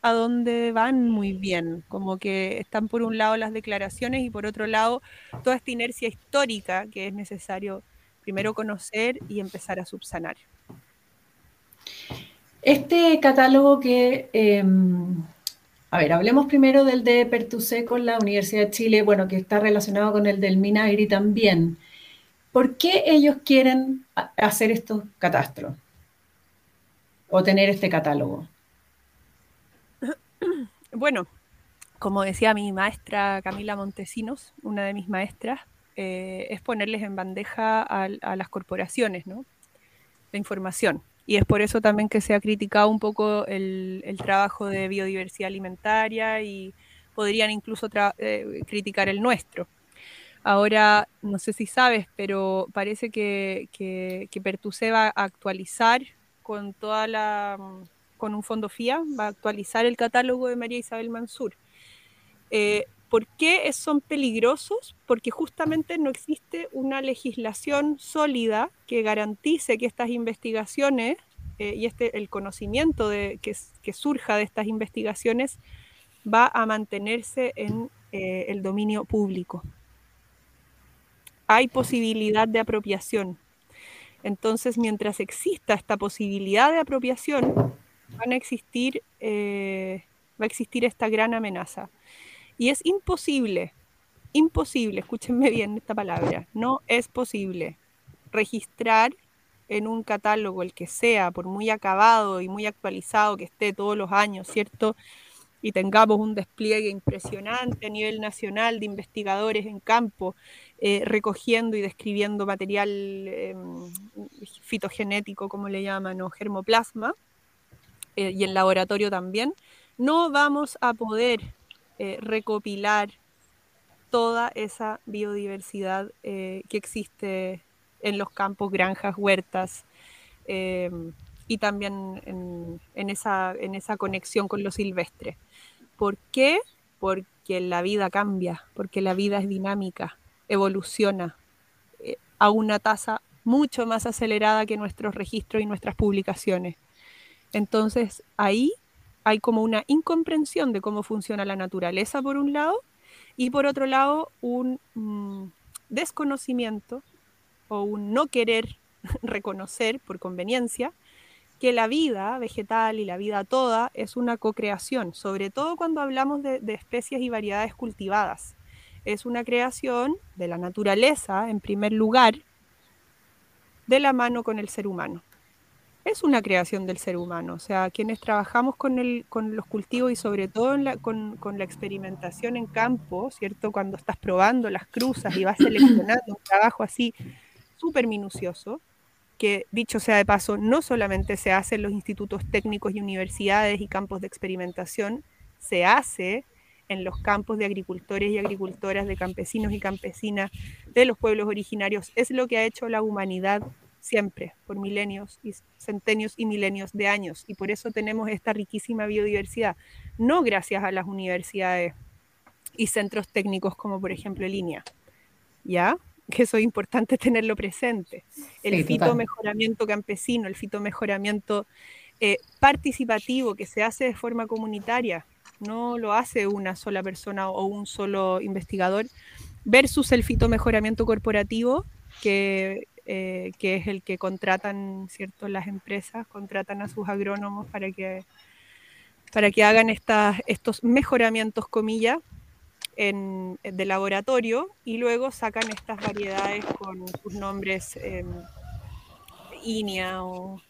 a dónde van muy bien, como que están por un lado las declaraciones y por otro lado toda esta inercia histórica que es necesario primero conocer y empezar a subsanar. Este catálogo que em, a ver, hablemos primero del de Pertusé con la Universidad de Chile, bueno, que está relacionado con el del Minagri también. ¿Por qué ellos quieren hacer estos catastros o tener este catálogo? Bueno, como decía mi maestra Camila Montesinos, una de mis maestras, eh, es ponerles en bandeja a, a las corporaciones, ¿no? La información. Y es por eso también que se ha criticado un poco el, trabajo de biodiversidad alimentaria y podrían incluso eh, criticar el nuestro. Ahora, no sé si sabes, pero parece que, que, que va a actualizar con toda la con un fondo FIA, va a actualizar el catálogo de María Isabel Mansur. Eh, ¿Por qué son peligrosos? Porque justamente no existe una legislación sólida que garantice que estas investigaciones eh, y este, el conocimiento que, surja de estas investigaciones va a mantenerse en eh, el dominio público. Hay posibilidad de apropiación. Entonces, mientras exista esta posibilidad de apropiación, van a existir, eh, va a existir esta gran amenaza. Y es imposible, imposible, escúchenme bien esta palabra, no es posible registrar en un catálogo, el que sea, por muy acabado y muy actualizado que esté todos los años, ¿cierto? Y tengamos un despliegue impresionante a nivel nacional de investigadores en campo, eh, recogiendo y describiendo material em, fitogenético, como le llaman, o germoplasma, eh, y en laboratorio también, no vamos a poder eh, recopilar toda esa biodiversidad eh, que existe en los campos, granjas, huertas, eh, y también en, esa, en esa conexión con lo silvestre. ¿Por qué? Porque la vida cambia, porque la vida es dinámica, evoluciona a una tasa mucho más acelerada que nuestros registros y nuestras publicaciones. Entonces, ahí hay como una incomprensión de cómo funciona la naturaleza por un lado y por otro lado un mm, desconocimiento o un no querer reconocer por conveniencia que la vida vegetal y la vida toda es una co-creación, sobre todo cuando hablamos de, de especies y variedades cultivadas. Es una creación de la naturaleza, en primer lugar, de la mano con el ser humano es una creación del ser humano. O sea, quienes trabajamos con, el, con los cultivos y sobre todo con, la experimentación en campo, ¿cierto? Cuando estás probando las cruzas y vas seleccionando un trabajo así súper minucioso, que dicho sea de paso, no solamente se hace en los institutos técnicos y universidades y campos de experimentación, se hace en los campos de agricultores y agricultoras, de campesinos y campesinas, de los pueblos originarios. Es lo que ha hecho la humanidad siempre, por milenios y centenios y milenios de años. Y por eso tenemos esta riquísima biodiversidad, no gracias a las universidades y centros técnicos como por ejemplo Línea, ¿ya? Que eso es importante tenerlo presente. El fitomejoramiento campesino, el fitomejoramiento eh, participativo que se hace de forma comunitaria, no lo hace una sola persona o un solo investigador, versus el fitomejoramiento corporativo que eh, que es el que contratan, ¿cierto? Las empresas contratan a sus agrónomos para que para que hagan estas, estos mejoramientos, comillas, en, de laboratorio y luego sacan estas variedades con sus nombres eh, INIA o,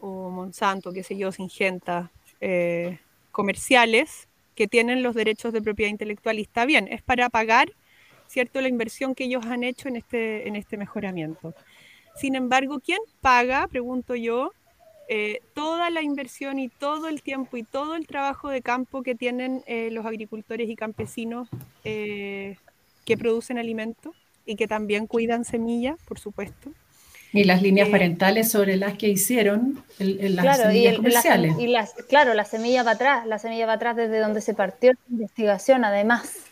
o, Monsanto, qué sé yo, Singenta, eh, comerciales que tienen los derechos de propiedad intelectual está bien, es para pagar cierto la inversión que ellos han hecho en este, en este mejoramiento. Sin embargo, ¿quién paga, pregunto yo, eh, toda la inversión y todo el tiempo y todo el trabajo de campo que tienen eh, los agricultores y campesinos eh, que producen alimentos y que también cuidan semillas, por supuesto? Y las líneas parentales sobre las que hicieron el, las claro, semillas y comerciales. y las, claro, la semilla va atrás, la semilla va atrás desde donde se partió la investigación, además.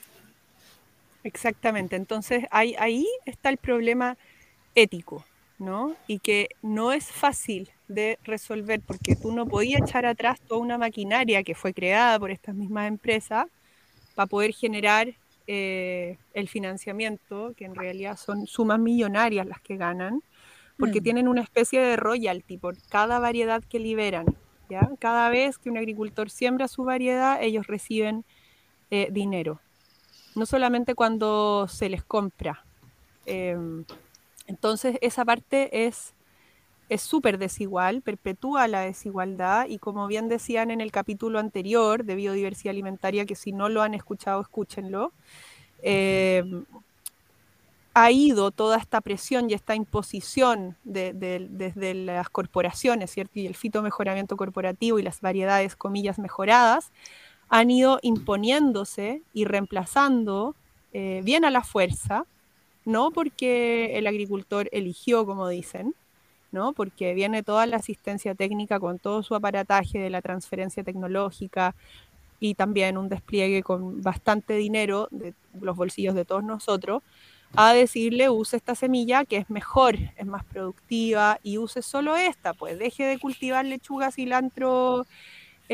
Exactamente, entonces ahí, ahí está el problema ético, ¿no? Y que no es fácil de resolver porque tú no podías echar atrás toda una maquinaria que fue creada por estas mismas empresas para poder generar eh, el financiamiento, que en realidad son sumas millonarias las que ganan, porque mm. tienen una especie de royalty por cada variedad que liberan. ¿ya? Cada vez que un agricultor siembra su variedad, ellos reciben eh, dinero no solamente cuando se les compra. Em, entonces, esa parte es es súper desigual, perpetúa la desigualdad y como bien decían en el capítulo anterior de biodiversidad alimentaria, que si no lo han escuchado, escúchenlo, em, ha ido toda esta presión y esta imposición desde las corporaciones, ¿cierto? Y el fitomejoramiento corporativo y las variedades, comillas, mejoradas, han ido imponiéndose y reemplazando eh, bien a la fuerza, no porque el agricultor eligió, como dicen, ¿no? porque viene toda la asistencia técnica con todo su aparataje de la transferencia tecnológica y también un despliegue con bastante dinero de los bolsillos de todos nosotros, a decirle use esta semilla que es mejor, es más productiva y use solo esta, pues deje de cultivar lechuga, cilantro,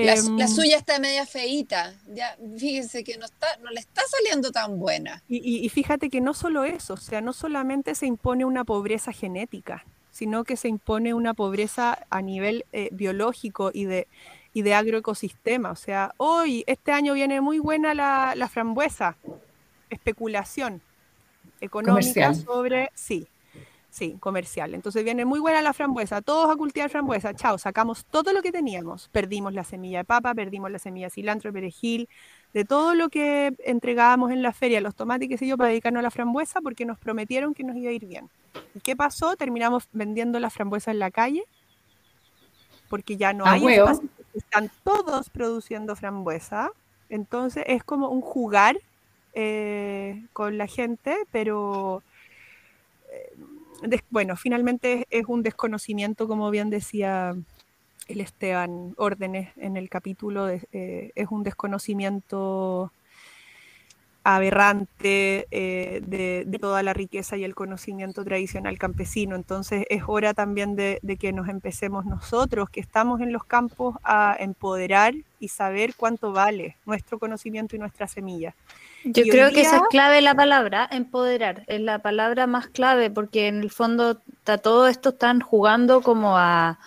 la, em, suya está media feita, ya fíjense que no, está, no le está saliendo tan buena. Y, fíjate que no solo eso, o sea, no solamente se impone una pobreza genética, sino que se impone una pobreza a nivel eh, biológico y de, y de agroecosistema. O sea, hoy, este año viene muy buena la, la frambuesa, especulación económica sobre, sí, Sí, comercial. Entonces viene muy buena la frambuesa, todos a cultivar frambuesa, chao, sacamos todo lo que teníamos. Perdimos la semilla de papa, perdimos la semilla de cilantro, perejil, de todo lo que entregábamos en la feria, los tomates, qué sé yo, para dedicarnos a la frambuesa, porque nos prometieron que nos iba a ir bien. ¿Y qué pasó? Terminamos vendiendo la frambuesa en la calle, porque ya no hay espacio, están todos produciendo frambuesa. Entonces es como un jugar eh, con la gente, pero... Eh, bueno, finalmente es un desconocimiento, como bien decía el Esteban Órdenes en el capítulo, eh, es un desconocimiento aberrante eh, de, toda la riqueza y el conocimiento tradicional campesino. Entonces es hora también de, que nos empecemos nosotros, que estamos en los campos, a empoderar y saber cuánto vale nuestro conocimiento y nuestra semilla. Yo creo que esa es clave la palabra, empoderar, es la palabra más clave, porque en el fondo está, todo esto están jugando como a,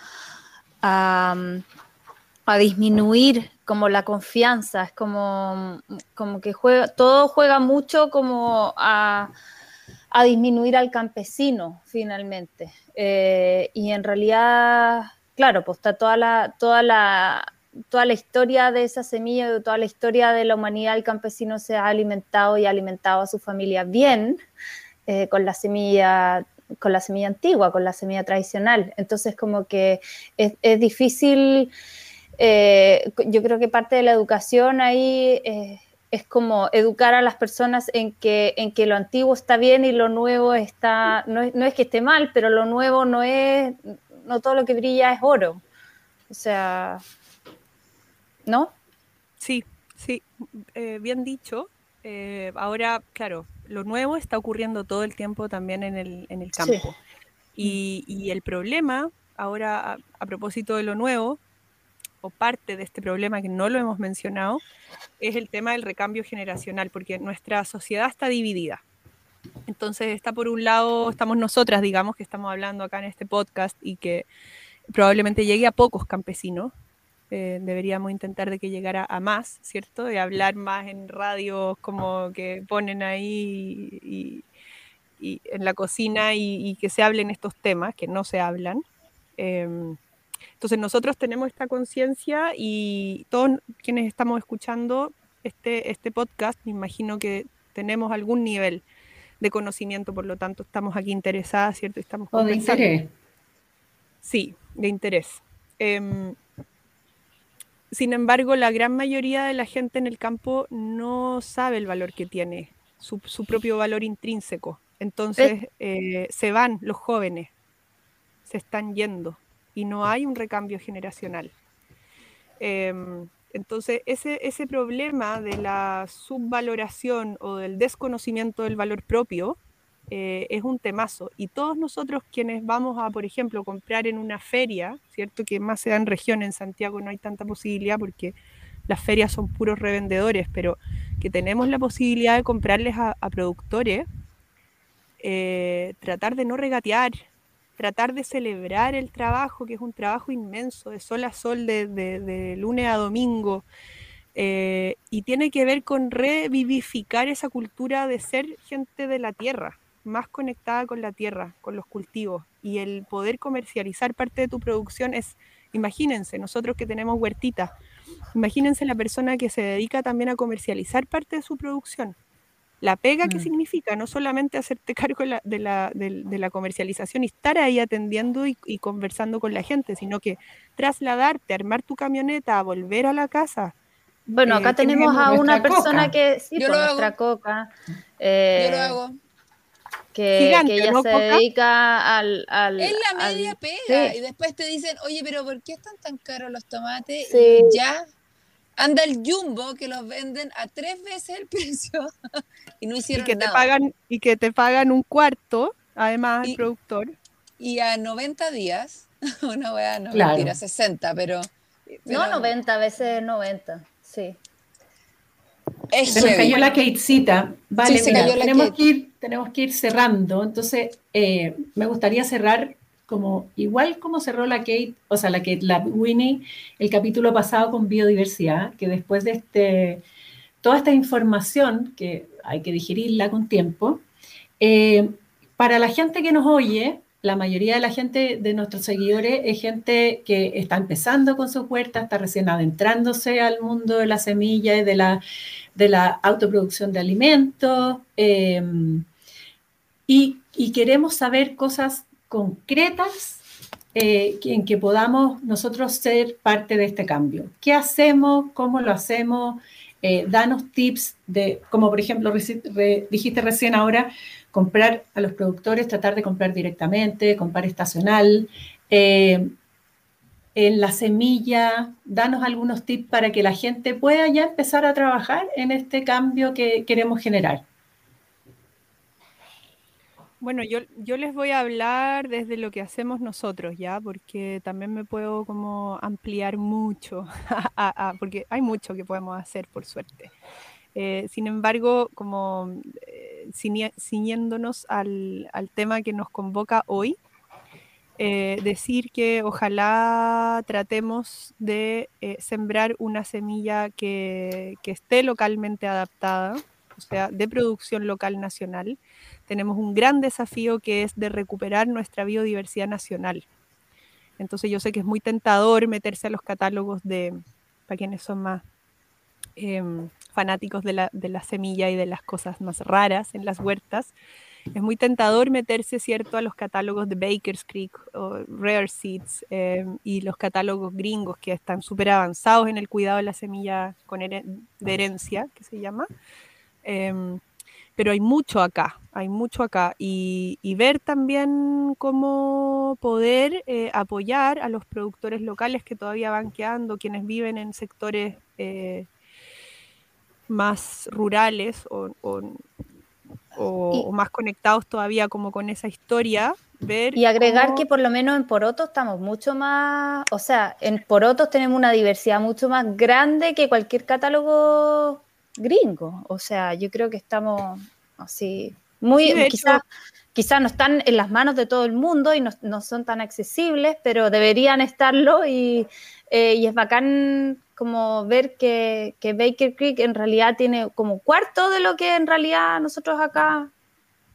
a, a disminuir como la confianza, es como, como que juega, todo juega mucho como a, disminuir al campesino finalmente. Eh, y en realidad, claro, pues está toda la, toda la, toda la historia de esa semilla, de toda la historia de la humanidad, el campesino se ha alimentado y alimentado a su familia bien eh, con la semilla con la semilla antigua, con la semilla tradicional. Entonces, como que es, es difícil eh, yo creo que parte de la educación ahí eh, es como educar a las personas en que, en que lo antiguo está bien y lo nuevo está, no es, no es que esté mal, pero lo nuevo no es, no todo lo que brilla es oro. O sea, ¿no? Sí, sí, eh, bien dicho. ahora, claro, lo nuevo está ocurriendo todo el tiempo también en el, en el campo. Y, y, el problema, ahora a propósito de lo nuevo, o parte de este problema que no lo hemos mencionado, es el tema del recambio generacional, porque nuestra sociedad está dividida. Entonces está por un lado, estamos nosotras, digamos, que estamos hablando acá en este podcast y que probablemente llegue a pocos campesinos, Eh, deberíamos intentar de que llegara a más, ¿cierto? De hablar más en radios como que ponen ahí y, en la cocina y, que se hablen estos temas, que no se hablan. Em, entonces nosotros tenemos esta conciencia y todos quienes estamos escuchando este, este podcast, me imagino que tenemos algún nivel de conocimiento, por lo tanto estamos aquí interesadas, ¿cierto? Estamos o de interés. Sí, de interés. Em, sin embargo, la gran mayoría de la gente en el campo no sabe el valor que tiene, su, propio valor intrínseco. Entonces eh, se van los jóvenes, se están yendo y no hay un recambio generacional. Em, entonces, ese, ese problema de la subvaloración o del desconocimiento del valor propio eh, es un temazo. Y todos nosotros quienes vamos a, por ejemplo, comprar en una feria, ¿cierto? Que más se da en región, en Santiago no hay tanta posibilidad porque las ferias son puros revendedores, pero que tenemos la posibilidad de comprarles a, productores, eh, tratar de no regatear, tratar de celebrar el trabajo, que es un trabajo inmenso, de sol a sol, de, lunes a domingo, eh, y tiene que ver con revivificar esa cultura de ser gente de la tierra, más conectada con la tierra, con los cultivos. Y el poder comercializar parte de tu producción es, imagínense, nosotros que tenemos huertitas, imagínense la persona que se dedica también a comercializar parte de su producción. La pega que mm. significa no solamente hacerte cargo de la, de, la comercialización y estar ahí atendiendo y, conversando con la gente, sino que trasladarte, armar tu camioneta, volver a la casa. Bueno, acá eh, tenemos a una persona que sí, por pues, nuestra coca. Yo lo eh, hago que, ella se dedica al, Es la media pega. Y después te dicen, oye, pero ¿por qué están tan caros los tomates? Y ya anda el jumbo que los venden a tres veces el precio y no hicieron y que nada. Te pagan, y que te pagan un cuarto, además, el productor. Y a 90 días, una wea, no claro. mentira, 60, pero, pero... No, 90, a veces 90, sí se nos cayó la Katecita. Vale, tenemos, que ir, tenemos que ir cerrando. Entonces, eh, me gustaría cerrar como igual como cerró la Kate, o sea, la Kate, la Winnie, el capítulo pasado con biodiversidad, que después de este, toda esta información, que hay que digerirla con tiempo, eh, para la gente que nos oye, la mayoría de la gente de nuestros seguidores es gente que está empezando con su huerta, está recién adentrándose al mundo de la semilla y de la, de la autoproducción de alimentos. Em, y, queremos saber cosas concretas eh, en que podamos nosotros ser parte de este cambio. ¿Qué hacemos? ¿Cómo lo hacemos? Eh, danos tips de, como por ejemplo dijiste recién ahora, comprar a los productores, tratar de comprar directamente, comprar estacional. Eh, en la semilla, danos algunos tips para que la gente pueda ya empezar a trabajar en este cambio que queremos generar. Bueno, yo, yo les voy a hablar desde lo que hacemos nosotros, ¿ya? Porque también me puedo como ampliar mucho, porque hay mucho que podemos hacer, por suerte. Eh, sin embargo, como eh, ciñéndonos al, tema que nos convoca hoy, eh, decir que ojalá tratemos de sembrar una semilla que, que, esté localmente adaptada, o sea, de producción local nacional. Tenemos un gran desafío que es de recuperar nuestra biodiversidad nacional. Entonces yo sé que es muy tentador meterse a los catálogos de, para quienes son más em, fanáticos de la, de la semilla y de las cosas más raras en las huertas, es muy tentador meterse, ¿cierto?, a los catálogos de Baker's Creek o Rare Seeds eh, y los catálogos gringos que están súper avanzados en el cuidado de la semilla con de herencia, que se llama. Em, pero hay mucho acá, hay mucho acá. Y, ver también cómo poder eh, apoyar a los productores locales que todavía van quedando, quienes viven en sectores eh, más rurales o, más conectados todavía como con esa historia. Ver y agregar que por lo menos en Porotos estamos mucho más, o sea, en Porotos tenemos una diversidad mucho más grande que cualquier catálogo gringo. O sea, yo creo que estamos así, muy, quizás quizá no están en las manos de todo el mundo y no, no, son tan accesibles, pero deberían estarlo y eh, y es bacán como ver que, que, Baker Creek en realidad tiene como cuarto de lo que en realidad nosotros acá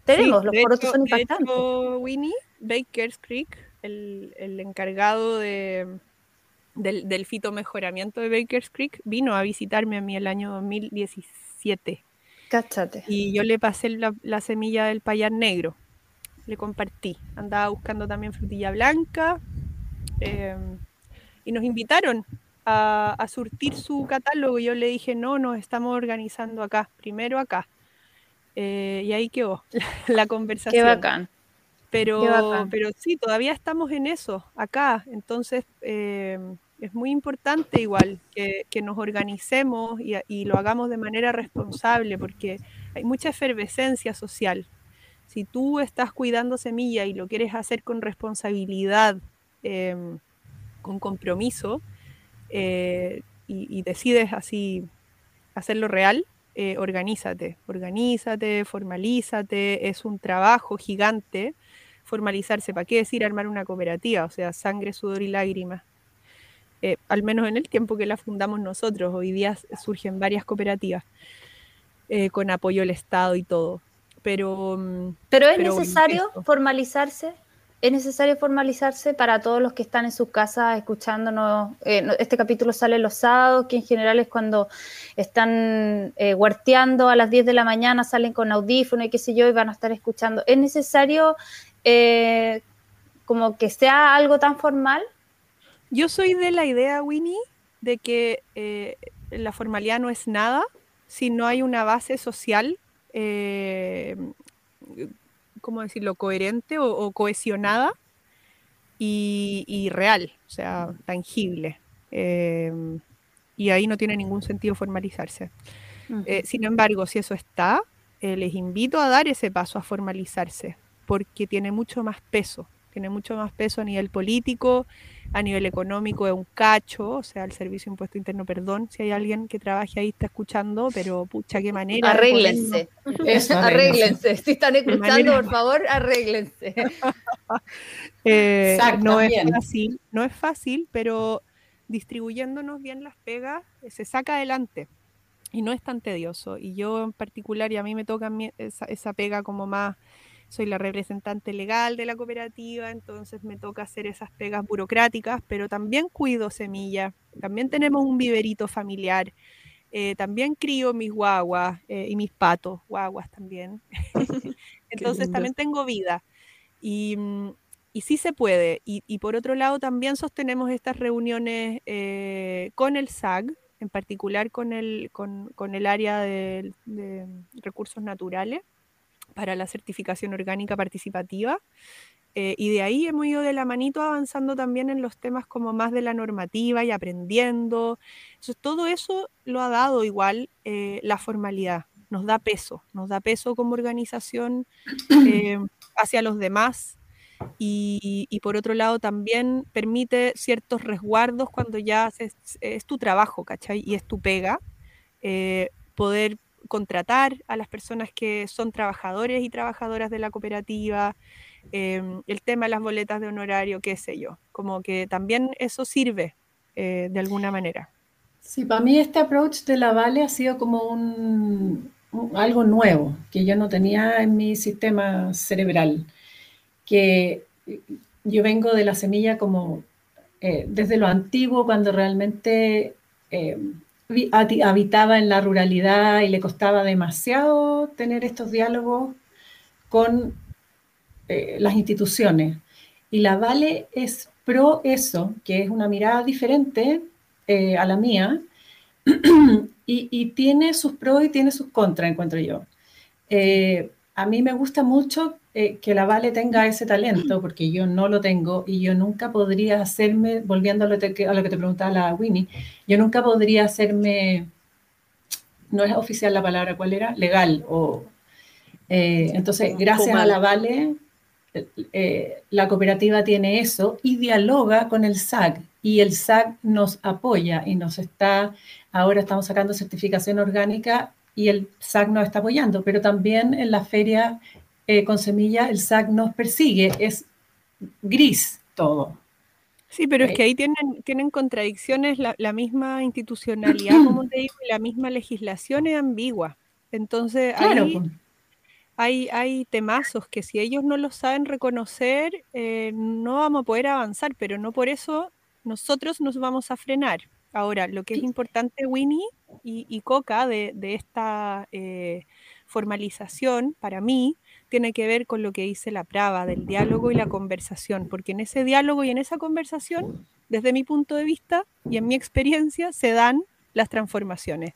tenemos. Los porotos son impactantes. Winnie, Baker Creek, el, el encargado de, del, del fitomejoramiento de Baker Creek, vino a visitarme a mí el año 2017. Cáchate. Y yo le pasé la, la semilla del payar negro. Le compartí. Andaba buscando también frutilla blanca. Eh, y nos invitaron a, a, surtir su catálogo. Y yo le dije, no, nos estamos organizando acá, primero acá. Eh, y ahí quedó la conversación. Qué bacán. Pero, Qué bacán. pero sí, todavía estamos en eso, acá. Entonces, eh, es muy importante igual que, que nos organicemos y, y, lo hagamos de manera responsable, porque hay mucha efervescencia social. Si tú estás cuidando semilla y lo quieres hacer con responsabilidad, eh, con compromiso, eh, y, y, decides así hacerlo real, eh, organízate, organízate, formalízate, es un trabajo gigante formalizarse, ¿para qué decir armar una cooperativa? O sea, sangre, sudor y lágrimas. Eh, al menos en el tiempo que la fundamos nosotros, hoy día surgen varias cooperativas con apoyo del Estado y todo. Pero, mm, pero es pero necesario formalizarse es necesario formalizarse para todos los que están en sus casas escuchándonos. Eh, este capítulo sale los sábados, que en general es cuando están eh, huerteando a las 10 de la mañana, salen con audífono y qué sé yo, y van a estar escuchando. ¿Es necesario eh, como que sea algo tan formal? Yo soy de la idea, Winnie, de que eh, la formalidad no es nada si no hay una base social ¿cómo decirlo?, coherente o, o cohesionada y, y, real, o sea, tangible. Eh, y ahí no tiene ningún sentido formalizarse. Uh -huh. eh, sin embargo, si eso está, eh, les invito a dar ese paso a formalizarse, porque tiene mucho más peso, tiene mucho más peso a nivel político, a nivel económico es un cacho, o sea, el Servicio de Impuesto Interno, perdón, si hay alguien que trabaje ahí está escuchando, pero pucha, qué manera. Arréglense. Eso, arréglense. Si están escuchando, por favor, arréglense. eh, no es fácil, no es fácil, pero distribuyéndonos bien las pegas, se saca adelante y no es tan tedioso. Y yo en particular, y a mí me toca esa, esa pega como más soy la representante legal de la cooperativa, entonces me toca hacer esas pegas burocráticas, pero también cuido semilla, también tenemos un viverito familiar, eh, también crío mis guaguas eh, y mis patos, guaguas también. entonces también tengo vida. Y, y sí se puede. Y, y, por otro lado también sostenemos estas reuniones eh, con el SAG, en particular con el, con, con el área de, de recursos naturales para la certificación orgánica participativa. Eh, y de ahí hemos ido de la manito avanzando también en los temas como más de la normativa y aprendiendo. Entonces, todo eso lo ha dado igual eh, la formalidad, nos da peso, nos da peso como organización eh, hacia los demás y, y, por otro lado también permite ciertos resguardos cuando ya es, es tu trabajo, ¿cachai? Y es tu pega, poder contratar a las personas que son trabajadores y trabajadoras de la cooperativa, eh, el tema de las boletas de honorario, qué sé yo, como que también eso sirve eh, de alguna manera. Sí, para mí este approach de la Vale ha sido como un, un, algo nuevo que yo no tenía en mi sistema cerebral, que yo vengo de la semilla como eh, desde lo antiguo, cuando realmente eh, habitaba en la ruralidad y le costaba demasiado tener estos diálogos con eh, las instituciones. Y la Vale es pro eso, que es una mirada diferente eh, a la mía, y, tiene sus pros y tiene sus contras, encuentro yo. Eh, a mí me gusta mucho eh, que la Vale tenga ese talento, porque yo no lo tengo y yo nunca podría hacerme, volviendo a lo, te, a lo que te preguntaba la Winnie, yo nunca podría hacerme, no es oficial la palabra, ¿cuál era? Legal. O, eh, entonces, gracias a la Vale, eh, la cooperativa tiene eso y dialoga con el SAC y el SAC nos apoya y nos está, ahora estamos sacando certificación orgánica y el SAC nos está apoyando, pero también en la feria eh, con semilla el SAC nos persigue, es gris todo. Sí, pero es que ahí tienen, tienen contradicciones, la, misma institucionalidad, como te digo, y la misma legislación es ambigua. Entonces, ahí hay, hay temazos que si ellos no los saben reconocer, eh, no vamos a poder avanzar, pero no por eso nosotros nos vamos a frenar. Ahora, lo que es importante, Winnie y, Coca, de, esta eh, formalización, para mí, tiene que ver con lo que dice la Prava, del diálogo y la conversación, porque en ese diálogo y en esa conversación, desde mi punto de vista y en mi experiencia, se dan las transformaciones.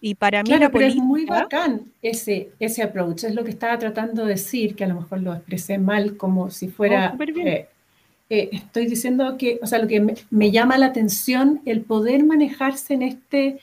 Y para mí claro, pero es muy bacán ese, ese approach, es lo que estaba tratando de decir, que a lo mejor lo expresé mal, como si fuera... Oh, eh, eh, estoy diciendo que, o sea, lo que me, me, llama la atención, el poder manejarse en este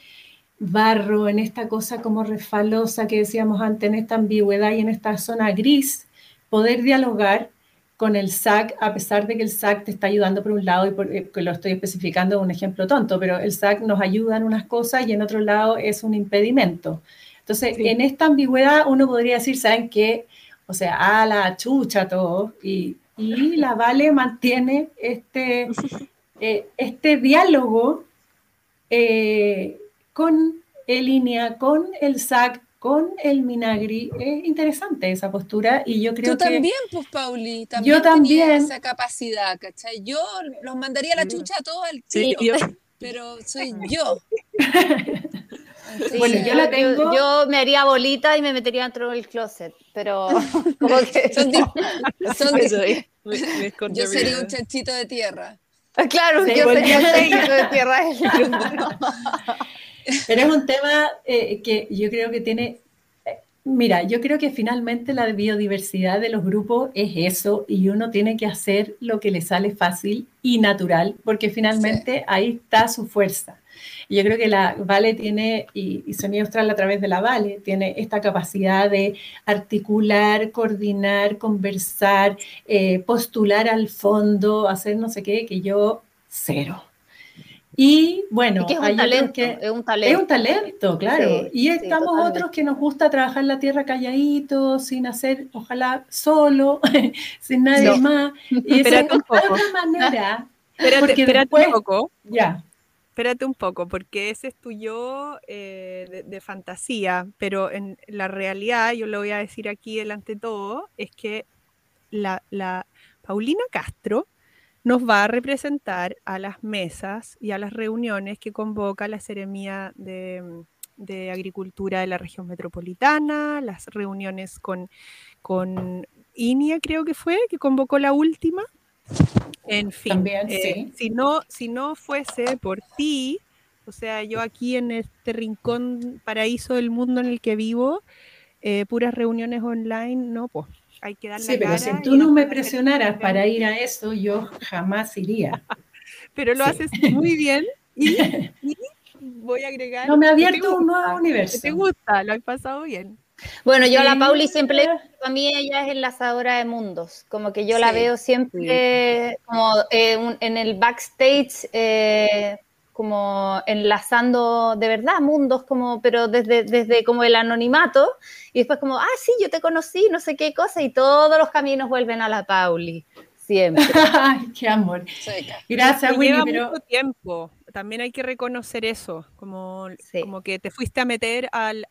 barro, en esta cosa como refalosa que decíamos antes, en esta ambigüedad y en esta zona gris, poder dialogar con el SAC, a pesar de que el SAC te está ayudando por un lado, y por, eh, lo estoy especificando un ejemplo tonto, pero el SAC nos ayuda en unas cosas y en otro lado es un impedimento. Entonces, en esta ambigüedad uno podría decir, ¿saben qué? O sea, a la chucha todo, y, y la Vale mantiene este, eh, este diálogo eh, con el línea, con el SAC, con el Minagri. Es interesante esa postura y yo creo que... Tú también, pues, Pauli. También yo también. esa capacidad, ¿cachai? Yo los mandaría a la chucha a todos al tiro, pero soy yo. bueno, yo la tengo... Yo, me haría bolita y me metería dentro del closet, pero como que... Son, yo sería un chanchito de tierra. Claro, yo sería un chanchito de tierra. Pero es un tema eh, que yo creo que tiene Mira, yo creo que finalmente la biodiversidad de los grupos es eso y uno tiene que hacer lo que le sale fácil y natural, porque finalmente ahí está su fuerza. Yo creo que la Vale tiene, y, y Sonido Austral a través de la Vale, tiene esta capacidad de articular, coordinar, conversar, eh, postular al fondo, hacer no sé qué, que yo cero. Y bueno, es, un talento, es, un talento, es un talento. claro. y estamos otros que nos gusta trabajar la tierra calladito, sin hacer, ojalá solo, sin nadie más. Y es otra manera. Espérate, espérate un poco. Ya. Espérate un poco, porque ese es tu yo eh, de, fantasía, pero en la realidad, yo lo voy a decir aquí delante de todo, es que la, la Paulina Castro nos va a representar a las mesas y a las reuniones que convoca la Seremía de, Agricultura de la región metropolitana, las reuniones con, con INIA, creo que fue, que convocó la última. En fin, eh, si, no, si no fuese por ti, o sea, yo aquí en este rincón paraíso del mundo en el que vivo, eh, puras reuniones online, no, pues hay que darle Sí, pero si tú no me presionaras para ir a eso, yo jamás iría. pero lo haces muy bien y, voy a agregar. No me ha abierto un nuevo universo. ¿Te gusta? Lo has pasado bien. Bueno, yo a la Pauli siempre le a mí ella es enlazadora de mundos, como que yo la veo siempre como eh, en el backstage eh, como enlazando de verdad mundos, como, pero desde, desde como el anonimato, y después como, ah, sí, yo te conocí, no sé qué cosa, y todos los caminos vuelven a la Pauli, siempre. Ay, qué amor. Gracias, Winnie, pero... mucho tiempo también hay que reconocer eso, como, como que te fuiste a meter al,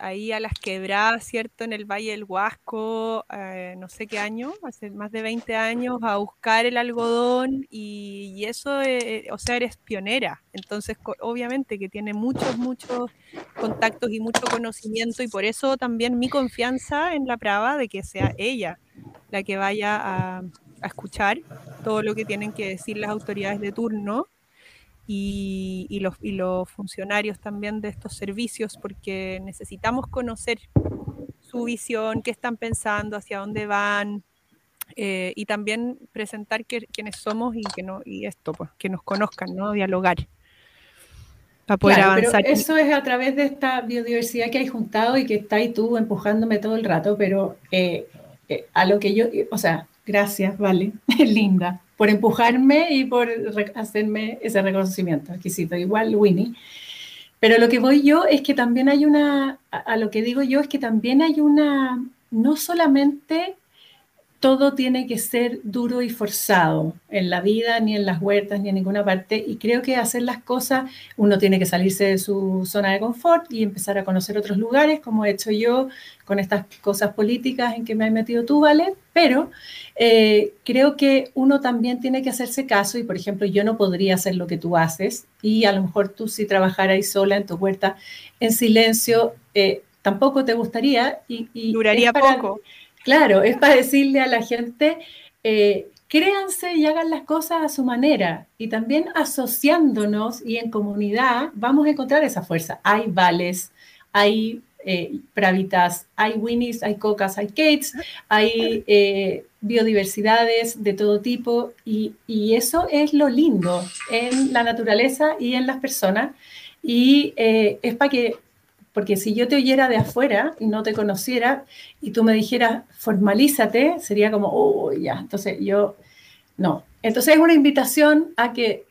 ahí a las quebradas, ¿cierto? En el Valle del Huasco, eh, no sé qué año, hace más de 20 años, a buscar el algodón y, eso, eh, o sea, eres pionera. Entonces, obviamente que tiene muchos, muchos contactos y mucho conocimiento y por eso también mi confianza en la prueba de que sea ella la que vaya a, a escuchar todo lo que tienen que decir las autoridades de turno y, los, y los funcionarios también de estos servicios, porque necesitamos conocer su visión, qué están pensando, hacia dónde van, eh, y también presentar quiénes somos y que no y esto pues que nos conozcan no dialogar para poder avanzar. eso es a través de esta biodiversidad que hay juntado y que está ahí tú empujándome todo el rato pero eh, eh, a lo que yo o sea gracias vale linda por empujarme y por hacerme ese reconocimiento exquisito, igual Winnie. Pero lo que voy yo es que también hay una, a, lo que digo yo es que también hay una, no solamente todo tiene que ser duro y forzado en la vida, ni en las huertas, ni en ninguna parte. Y creo que hacer las cosas, uno tiene que salirse de su zona de confort y empezar a conocer otros lugares, como he hecho yo con estas cosas políticas en que me has metido tú, ¿vale? Pero eh, creo que uno también tiene que hacerse caso y, por ejemplo, yo no podría hacer lo que tú haces y a lo mejor tú si trabajaras sola en tu huerta en silencio, eh, tampoco te gustaría. Y, Duraría poco Claro, es para decirle a la gente, eh, créanse y hagan las cosas a su manera. Y también asociándonos y en comunidad vamos a encontrar esa fuerza. Hay vales, hay eh, pravitas, hay winnies, hay cocas, hay kates, hay eh, biodiversidades de todo tipo y, y, eso es lo lindo en la naturaleza y en las personas. Y es para que porque si yo te oyera de afuera y no te conociera y tú me dijeras, formalízate, sería como, oh, ya, entonces yo, no. Entonces es una invitación a que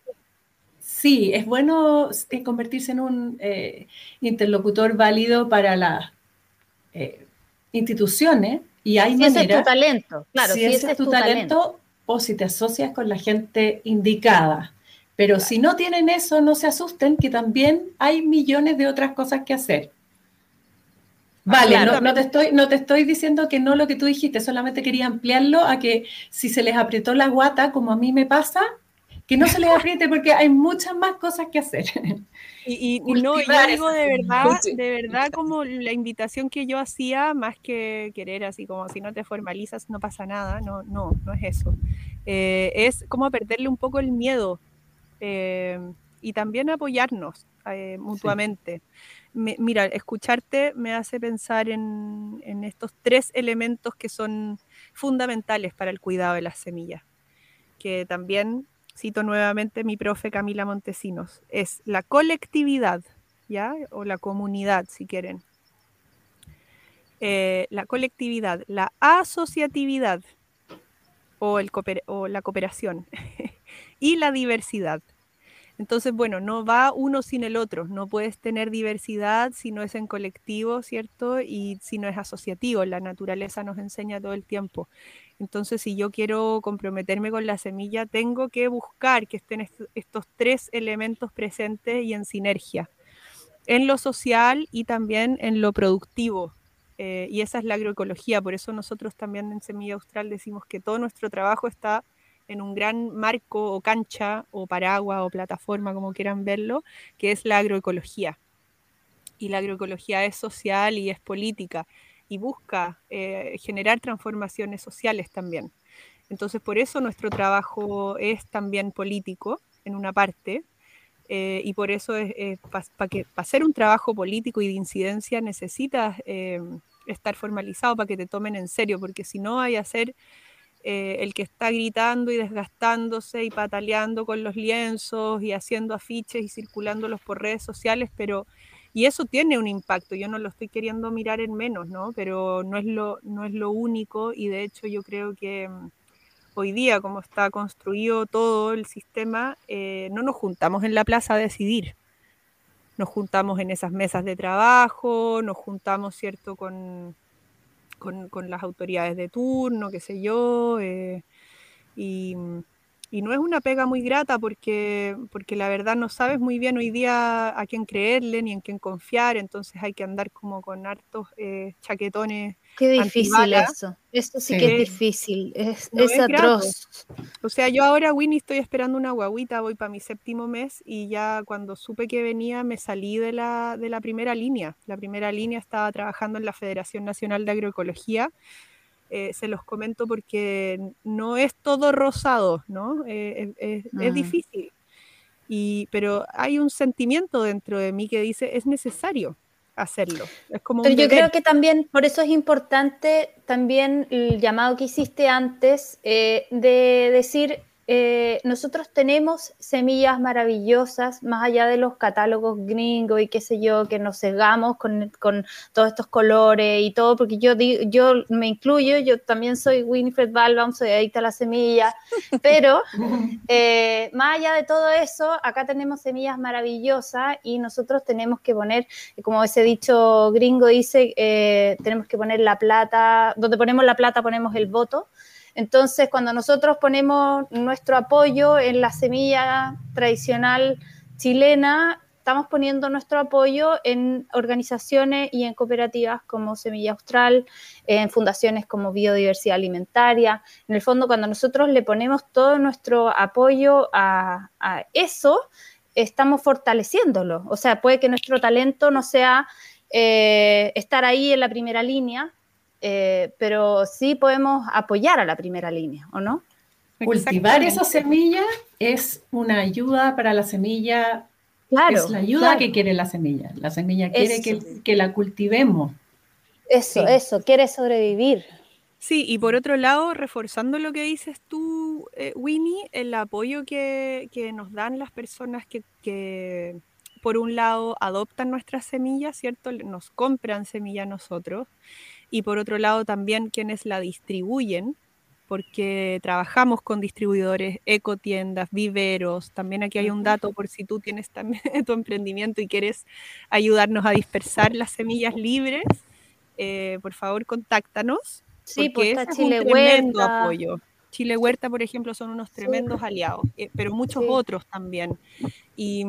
sí, es bueno eh, convertirse en un eh, interlocutor válido para las eh, instituciones y hay si maneras. Ese es tu talento, claro. Si, ese es tu, talento, o si te asocias con la gente indicada. Pero si no tienen eso, no se asusten, que también hay millones de otras cosas que hacer. Vale, no, te estoy, no te estoy diciendo que no lo que tú dijiste, solamente quería ampliarlo a que si se les apretó la guata, como a mí me pasa, que no se les apriete porque hay muchas más cosas que hacer. Y, no, yo digo de verdad, de verdad como la invitación que yo hacía, más que querer así como si no te formalizas no pasa nada, no, no, no es eso. Eh, es como perderle un poco el miedo eh, y también apoyarnos eh, mutuamente mira, escucharte me hace pensar en, estos tres elementos que son fundamentales para el cuidado de las semillas, que también cito nuevamente mi profe Camila Montesinos, es la colectividad, ¿ya? O la comunidad, si quieren. Eh, la colectividad, la asociatividad o, el o la cooperación y la diversidad. Entonces, bueno, no va uno sin el otro, no puedes tener diversidad si no es en colectivo, ¿cierto? Y si no es asociativo, la naturaleza nos enseña todo el tiempo. Entonces, si yo quiero comprometerme con la semilla, tengo que buscar que estén estos tres elementos presentes y en sinergia, en lo social y también en lo productivo. Eh, y esa es la agroecología, por eso nosotros también en Semilla Austral decimos que todo nuestro trabajo está en un gran marco o cancha o paraguas o plataforma, como quieran verlo, que es la agroecología. Y la agroecología es social y es política y busca eh, generar transformaciones sociales también. Entonces, por eso nuestro trabajo es también político en una parte, eh, y por eso es, para que hacer un trabajo político y de incidencia necesitas eh, estar formalizado para que te tomen en serio, porque si no hay hacer eh, el que está gritando y desgastándose y pataleando con los lienzos y haciendo afiches y circulándolos por redes sociales, pero y eso tiene un impacto, yo no lo estoy queriendo mirar en menos, ¿no? Pero no es lo, no es lo único y de hecho yo creo que mm, hoy día, como está construido todo el sistema, eh, no nos juntamos en la plaza a decidir. Nos juntamos en esas mesas de trabajo, nos juntamos, ¿cierto?, con, con, con, las autoridades de turno, qué sé yo, eh, y, y, no es una pega muy grata porque, porque la verdad no sabes muy bien hoy día a quién creerle ni en quién confiar, entonces hay que andar como con hartos eh, chaquetones Qué difícil eso. Esto sí, que es difícil. Es, es, atroz. O sea, yo ahora, Winnie, estoy esperando una guaguita, voy para mi séptimo mes y ya cuando supe que venía me salí de la, de la primera línea. La primera línea estaba trabajando en la Federación Nacional de Agroecología. Eh, se los comento porque no es todo rosado, ¿no? Eh, es, es, mm. difícil. Y, pero hay un sentimiento dentro de mí que dice, es necesario hacerlo. Es como Pero yo creo que también, por eso es importante también el llamado que hiciste antes eh, de decir eh, nosotros tenemos semillas maravillosas, más allá de los catálogos gringos y qué sé yo, que nos cegamos con, todos estos colores y todo, porque yo, yo me incluyo, yo también soy Winifred Balbaum, soy adicta a la semilla, pero eh, más allá de todo eso, acá tenemos semillas maravillosas y nosotros tenemos que poner, como ese dicho gringo dice, eh, tenemos que poner la plata, donde ponemos la plata ponemos el voto. Entonces, cuando nosotros ponemos nuestro apoyo en la semilla tradicional chilena, estamos poniendo nuestro apoyo en organizaciones y en cooperativas como Semilla Austral, en fundaciones como Biodiversidad Alimentaria. En el fondo, cuando nosotros le ponemos todo nuestro apoyo a, eso, estamos fortaleciéndolo. O sea, puede que nuestro talento no sea eh, estar ahí en la primera línea, eh, pero sí podemos apoyar a la primera línea, ¿o no? Cultivar esa semilla es una ayuda para la semilla Claro, es la ayuda que quiere la semilla. La semilla quiere que, la cultivemos. Eso, eso, quiere sobrevivir. Sí, y por otro lado, reforzando lo que dices tú, eh, Winnie, el apoyo que, nos dan las personas que, que, por un lado, adoptan nuestras semillas, ¿cierto? Nos compran semilla a nosotros, y por otro lado, también quienes la distribuyen, porque trabajamos con distribuidores, ecotiendas, viveros. También aquí hay un dato por si tú tienes también tu emprendimiento y quieres ayudarnos a dispersar las semillas libres, eh, por favor contáctanos. Sí, porque pues es Chile un tremendo apoyo. Chile Huerta, por ejemplo, son unos tremendos aliados, eh, pero muchos otros también. Y,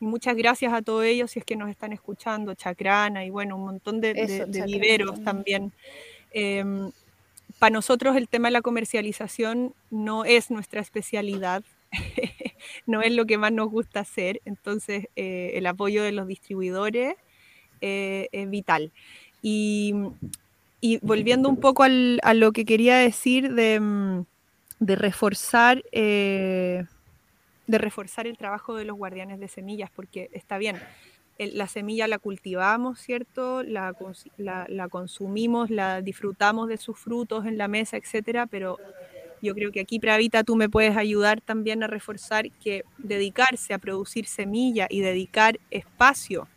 muchas gracias a todos ellos si es que nos están escuchando, Chacrana y bueno, un montón de, viveros también. Em, para nosotros el tema de la comercialización no es nuestra especialidad, no es lo que más nos gusta hacer, entonces eh, el apoyo de los distribuidores eh, es vital. Y, volviendo un poco a lo que quería decir de, mm, reforzar, eh, de reforzar el trabajo de los guardianes de semillas, porque está bien, la semilla la cultivamos, ¿cierto? La, consumimos, la disfrutamos de sus frutos en la mesa, etcétera, pero yo creo que aquí, Pravita, tú me puedes ayudar también a reforzar que dedicarse a producir semilla y dedicar espacio,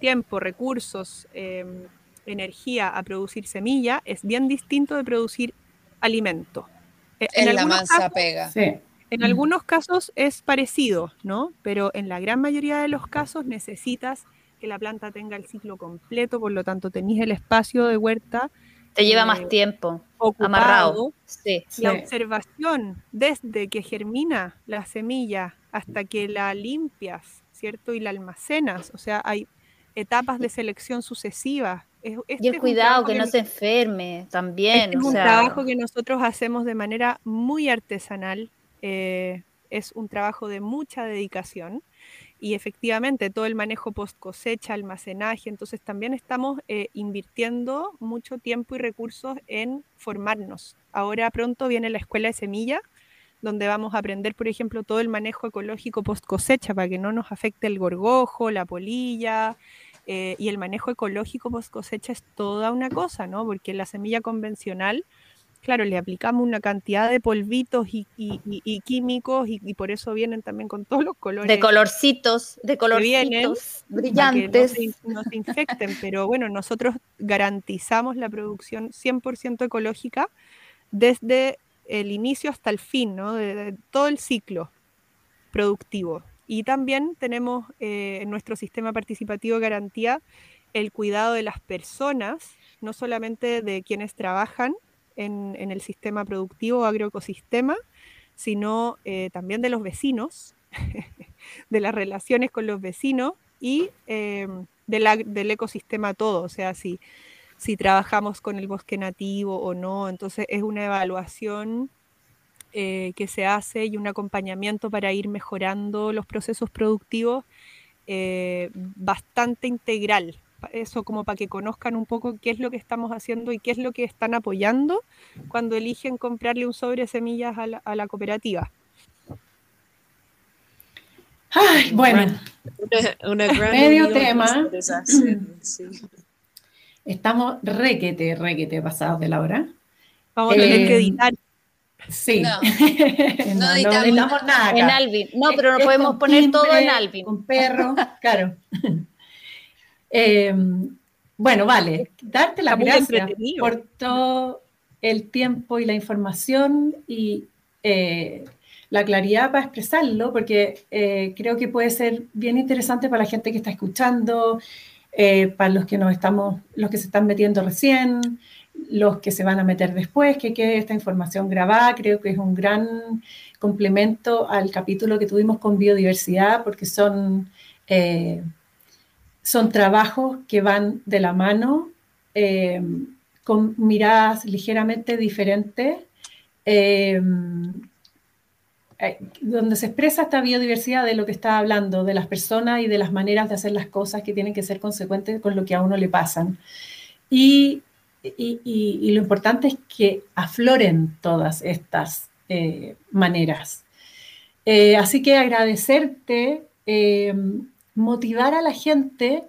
tiempo, recursos, em, energía a producir semilla es bien distinto de producir alimento. E, en, la masa pega. Sí. En algunos casos es parecido, ¿no? Pero en la gran mayoría de los casos necesitas que la planta tenga el ciclo completo, por lo tanto tenéis el espacio de huerta. Te lleva más eh, tiempo, amarrado. Sí, la observación desde que germina la semilla hasta que la limpias, ¿cierto? Y la almacenas, o sea, hay etapas de selección sucesivas. y el este cuidado que, no se enferme también. Este es un trabajo que nosotros hacemos de manera muy artesanal, eh, es un trabajo de mucha dedicación y efectivamente todo el manejo post cosecha, almacenaje, entonces también estamos eh, invirtiendo mucho tiempo y recursos en formarnos. Ahora pronto viene la escuela de semilla, donde vamos a aprender, por ejemplo, todo el manejo ecológico post cosecha para que no nos afecte el gorgojo, la polilla. Eh, y el manejo ecológico post cosecha es toda una cosa, ¿no? Porque la semilla convencional claro, le aplicamos una cantidad de polvitos y, químicos y, por eso vienen también con todos los colores. De colorcitos, de colorcitos brillantes. no se, infecten, pero bueno, nosotros garantizamos la producción 100% ecológica desde el inicio hasta el fin, ¿no? de, todo el ciclo productivo. Y también tenemos eh, en nuestro sistema participativo de garantía el cuidado de las personas, no solamente de quienes trabajan, en, el sistema productivo agroecosistema, sino eh, también de los vecinos, de las relaciones con los vecinos y em, del ecosistema todo. O sea, si, trabajamos con el bosque nativo o no, entonces es una evaluación eh, que se hace y un acompañamiento para ir mejorando los procesos productivos eh, bastante integral eso como para que conozcan un poco qué es lo que estamos haciendo y qué es lo que están apoyando cuando eligen comprarle un sobre de semillas a la, cooperativa. Ay, bueno, una, medio tema. Estamos requete, requete pasados de la hora. Vamos a tener que eh, editar. Sí. No, no, editamos, nada. En Alvin. No, pero no podemos poner todo en Alvin. Un perro, claro. Em, bueno, vale, darte las gracias por todo el tiempo y la información y eh, la claridad para expresarlo, porque eh, creo que puede ser bien interesante para la gente que está escuchando, eh, para los que nos estamos, los que se están metiendo recién, los que se van a meter después, que quede esta información grabada. Creo que es un gran complemento al capítulo que tuvimos con biodiversidad, porque son, son trabajos que van de la mano, eh, con miradas ligeramente diferentes. Eh, donde se expresa esta biodiversidad de lo que está hablando, de las personas y de las maneras de hacer las cosas que tienen que ser consecuentes con lo que a uno le pasan. Y, y, lo importante es que afloren todas estas eh, maneras. Eh, así que agradecerte, eh, motivar a la gente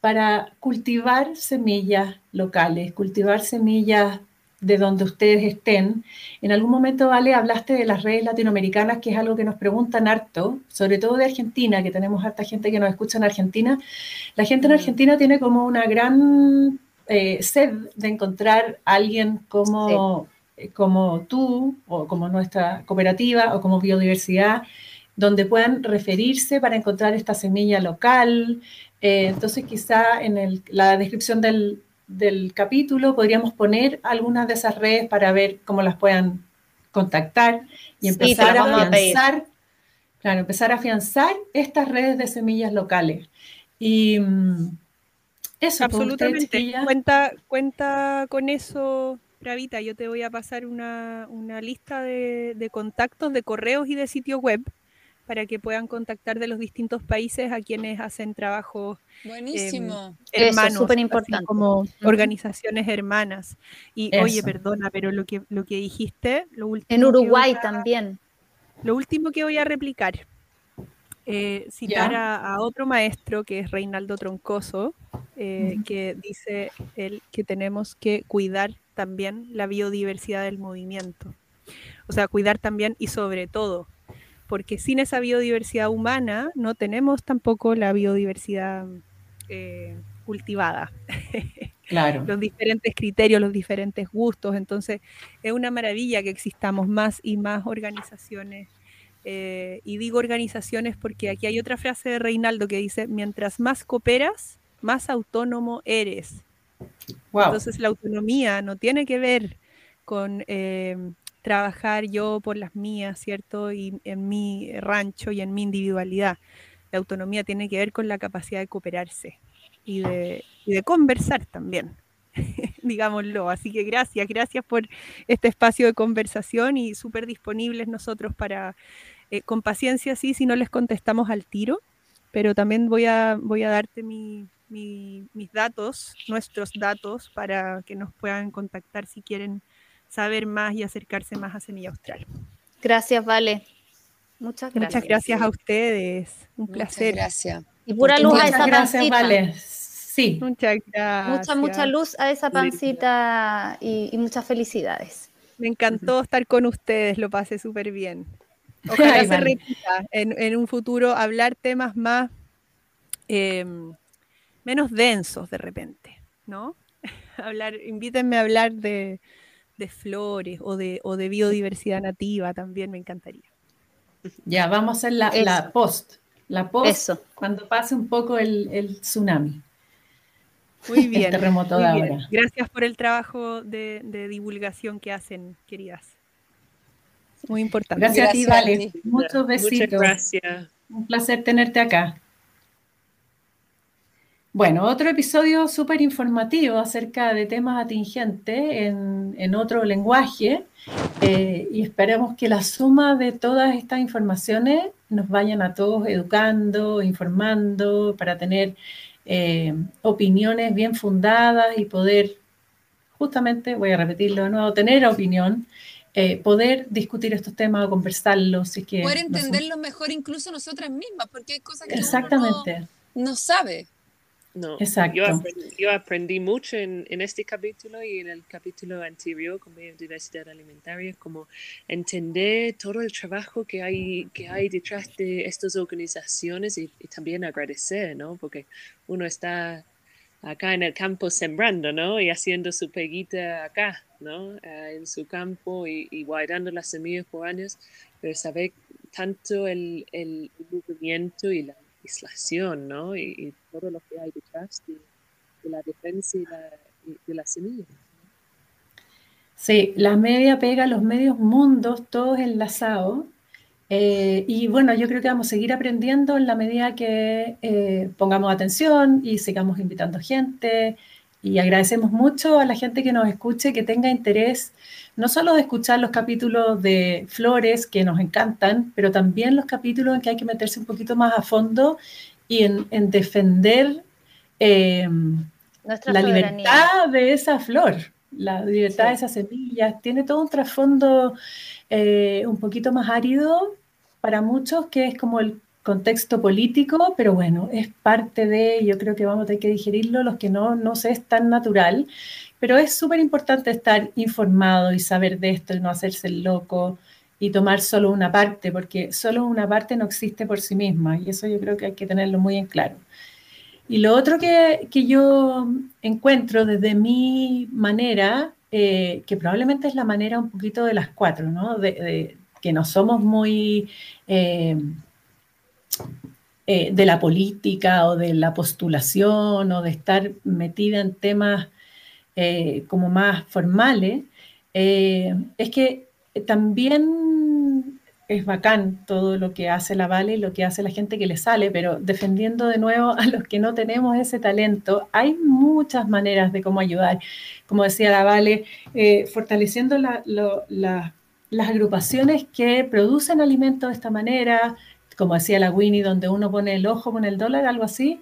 para cultivar semillas locales, cultivar semillas de donde ustedes estén. En algún momento, Vale, hablaste de las redes latinoamericanas, que es algo que nos preguntan harto, sobre todo de Argentina, que tenemos harta gente que nos escucha en Argentina. La gente en mm. Argentina tiene como una gran eh, sed de encontrar a alguien como, eh, como tú, o como nuestra cooperativa, o como biodiversidad, donde puedan referirse para encontrar esta semilla local. Eh, entonces, quizá en la descripción del, del capítulo podríamos poner algunas de esas redes para ver cómo las puedan contactar y empezar a afianzar, claro, empezar a afianzar estas redes de semillas locales. Y mm, eso, pues, absolutamente. cuenta, cuenta con eso, Bravita. Yo te voy a pasar una, lista de, de contactos, de correos y de sitio web para que puedan contactar de los distintos países a quienes hacen trabajo Buenísimo. Eh, hermanos, súper importante. Como organizaciones hermanas. Y oye, perdona, pero lo que, lo que dijiste, lo último. En Uruguay también. Lo último que voy a replicar, eh, citar a, otro maestro que es Reinaldo Troncoso, eh, que dice él que tenemos que cuidar también la biodiversidad del movimiento. O sea, cuidar también y sobre todo porque sin esa biodiversidad humana no tenemos tampoco la biodiversidad eh, cultivada. Claro. los diferentes criterios, los diferentes gustos. Entonces, es una maravilla que existamos más y más organizaciones. Eh, y digo organizaciones porque aquí hay otra frase de Reinaldo que dice, mientras más cooperas, más autónomo eres. Entonces, la autonomía no tiene que ver con eh, trabajar yo por las mías, ¿cierto? Y en mi rancho y en mi individualidad. La autonomía tiene que ver con la capacidad de cooperarse y de, conversar también, digámoslo. Así que gracias, gracias por este espacio de conversación y súper disponibles nosotros para, eh, con paciencia, sí, si no les contestamos al tiro, pero también voy a, voy a darte mis datos, nuestros datos, para que nos puedan contactar si quieren saber más y acercarse más a Semilla Austral. Gracias, Vale. Muchas gracias. Muchas gracias a ustedes. Un placer. Gracias. Y pura luz a esa gracias, Vale. Sí. Muchas gracias. Mucha, mucha luz a esa pancita y, muchas felicidades. Me encantó estar con ustedes, lo pasé súper bien. Ojalá se repita en, un futuro hablar temas más em, menos densos de repente, ¿no? hablar, invítenme a hablar de, de flores o de, o de biodiversidad nativa también me encantaría. Ya, vamos a hacer la, post. La post cuando pase un poco el, tsunami. Muy bien. El terremoto de ahora. Gracias por el trabajo de, divulgación que hacen, queridas. Muy importante. Gracias, a ti, Vale. Muchos besitos. Muchas gracias. Un placer tenerte acá. Bueno, otro episodio súper informativo acerca de temas atingentes en, otro lenguaje eh, y esperemos que la suma de todas estas informaciones nos vayan a todos educando, informando para tener eh, opiniones bien fundadas y poder, justamente, voy a repetirlo de nuevo, tener opinión, eh, poder discutir estos temas o conversarlos. Si poder entenderlos mejor incluso nosotras mismas, porque hay cosas que Exactamente. Uno no sabe. No, Exacto. Yo aprendí, mucho en, en, este capítulo y en el capítulo anterior con biodiversidad alimentaria, como entender todo el trabajo que hay, que hay detrás de estas organizaciones y, también agradecer, ¿no? Porque uno está acá en el campo sembrando, ¿no? Y haciendo su peguita acá, ¿no? Eh, en su campo y, y, guardando las semillas por años, pero saber tanto el, el movimiento y la legislación, ¿no? Y, todo lo que hay detrás de, la defensa y la, de la semilla. Sí, la media pega, los medios mundos, todos enlazados. Eh, y bueno, yo creo que vamos a seguir aprendiendo en la medida que eh, pongamos atención y sigamos invitando gente. Y agradecemos mucho a la gente que nos escuche, que tenga interés no solo de escuchar los capítulos de Flores, que nos encantan, pero también los capítulos en que hay que meterse un poquito más a fondo y en, defender eh, la libertad de esa flor, la libertad de esas semillas. Tiene todo un trasfondo eh, un poquito más árido para muchos, que es como el contexto político, pero bueno, es parte de, yo creo que vamos a tener que digerirlo, los que no, no sé, es tan natural, pero es súper importante estar informado y saber de esto y no hacerse el loco y tomar solo una parte, porque solo una parte no existe por sí misma y eso yo creo que hay que tenerlo muy en claro. Y lo otro que, yo encuentro desde mi manera, eh, que probablemente es la manera un poquito de las cuatro, ¿no? De, que no somos muy eh, eh, de la política o de la postulación o de estar metida en temas eh, como más formales, eh, es que también es bacán todo lo que hace la Vale y lo que hace la gente que le sale, pero defendiendo de nuevo a los que no tenemos ese talento, hay muchas maneras de cómo ayudar. Como decía la Vale, fortaleciendo las agrupaciones que producen alimentos de esta manera, como decía la Winnie, donde uno pone el ojo con el dólar, algo así.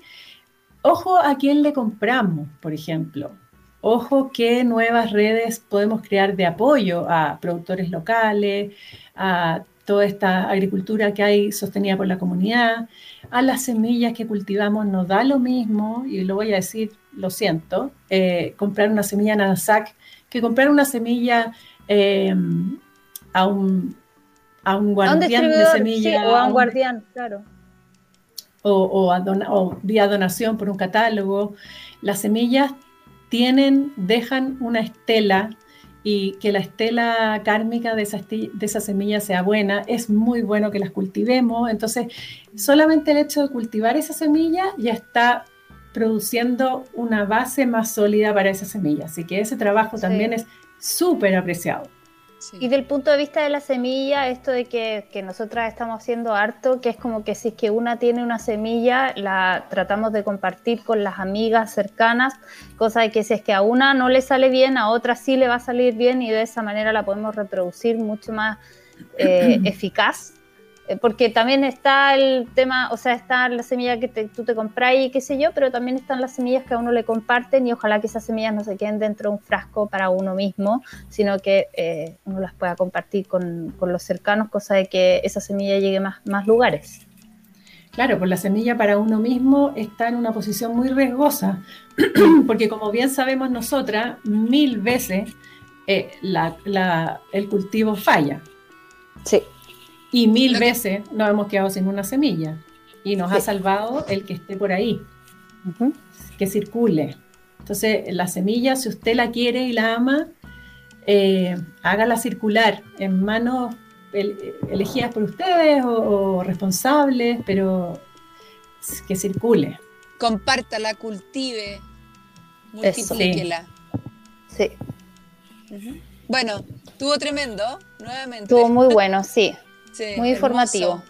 Ojo a quién le compramos, por ejemplo ojo qué nuevas redes podemos crear de apoyo a productores locales, a toda esta agricultura que hay sostenida por la comunidad, a las semillas que cultivamos nos da lo mismo, y lo voy a decir, lo siento, eh, comprar una semilla Nanasac que comprar una semilla eh, a un a un guardián de semillas. o a un guardián, claro. O, o vía donación por un catálogo. Las semillas tienen, dejan una estela y que la estela kármica de esa, de esa semilla sea buena, es muy bueno que las cultivemos. Entonces, solamente el hecho de cultivar esa semilla ya está produciendo una base más sólida para esa semilla. Así que ese trabajo también es súper apreciado. Y del punto de vista de la semilla, esto de que, que, nosotras estamos haciendo harto, que es como que si es que una tiene una semilla, la tratamos de compartir con las amigas cercanas, cosa de que si es que a una no le sale bien, a otra sí le va a salir bien y de esa manera la podemos reproducir mucho más eh, eficaz porque también está el tema, o sea, está la semilla que tú te compras y qué sé yo, pero también están las semillas que a uno le comparten y ojalá que esas semillas no se queden dentro de un frasco para uno mismo, sino que eh, uno las pueda compartir con, los cercanos, cosa de que esa semilla llegue a más, más lugares. Claro, pues la semilla para uno mismo está en una posición muy riesgosa, porque como bien sabemos nosotras, mil veces eh, el cultivo falla. Sí. Y mil veces nos hemos quedado sin una semilla. Y nos ha salvado el que esté por ahí, que circule. Entonces, la semilla, si usted la quiere y la ama, eh, hágala circular en manos elegidas por ustedes o, responsables, pero que circule. Compártala, cultive, multiplíquela. Sí. Bueno, tuvo tremendo, nuevamente. Estuvo muy bueno, sí. Muy informativo.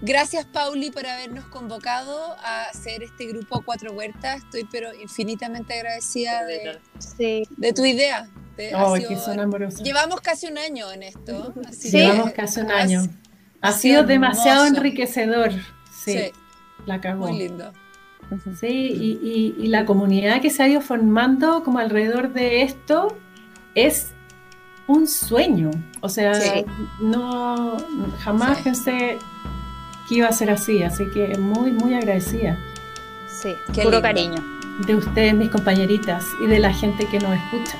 Gracias, Pauli, por habernos convocado a hacer este grupo Cuatro Huertas. Estoy pero infinitamente agradecida de, de tu idea. llevamos casi un año en esto. llevamos casi un año. Ha, sido demasiado enriquecedor. Sí, la acabó. Muy lindo. Sí, y, y, la comunidad que se ha ido formando como alrededor de esto es un sueño. O sea, no jamás pensé que iba a ser así, así que muy, muy agradecida. Sí, Qué puro cariño. De ustedes, mis compañeritas, y de la gente que nos escucha.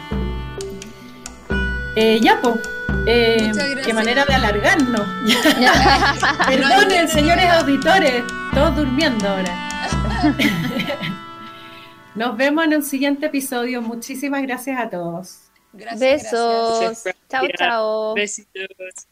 Eh, ya, pues. qué manera de alargarnos. Perdonen, señores auditores, todos durmiendo ahora. Nos vemos en un siguiente episodio. Muchísimas gracias a todos. Gracias, Besos. Chao, chao. Besitos.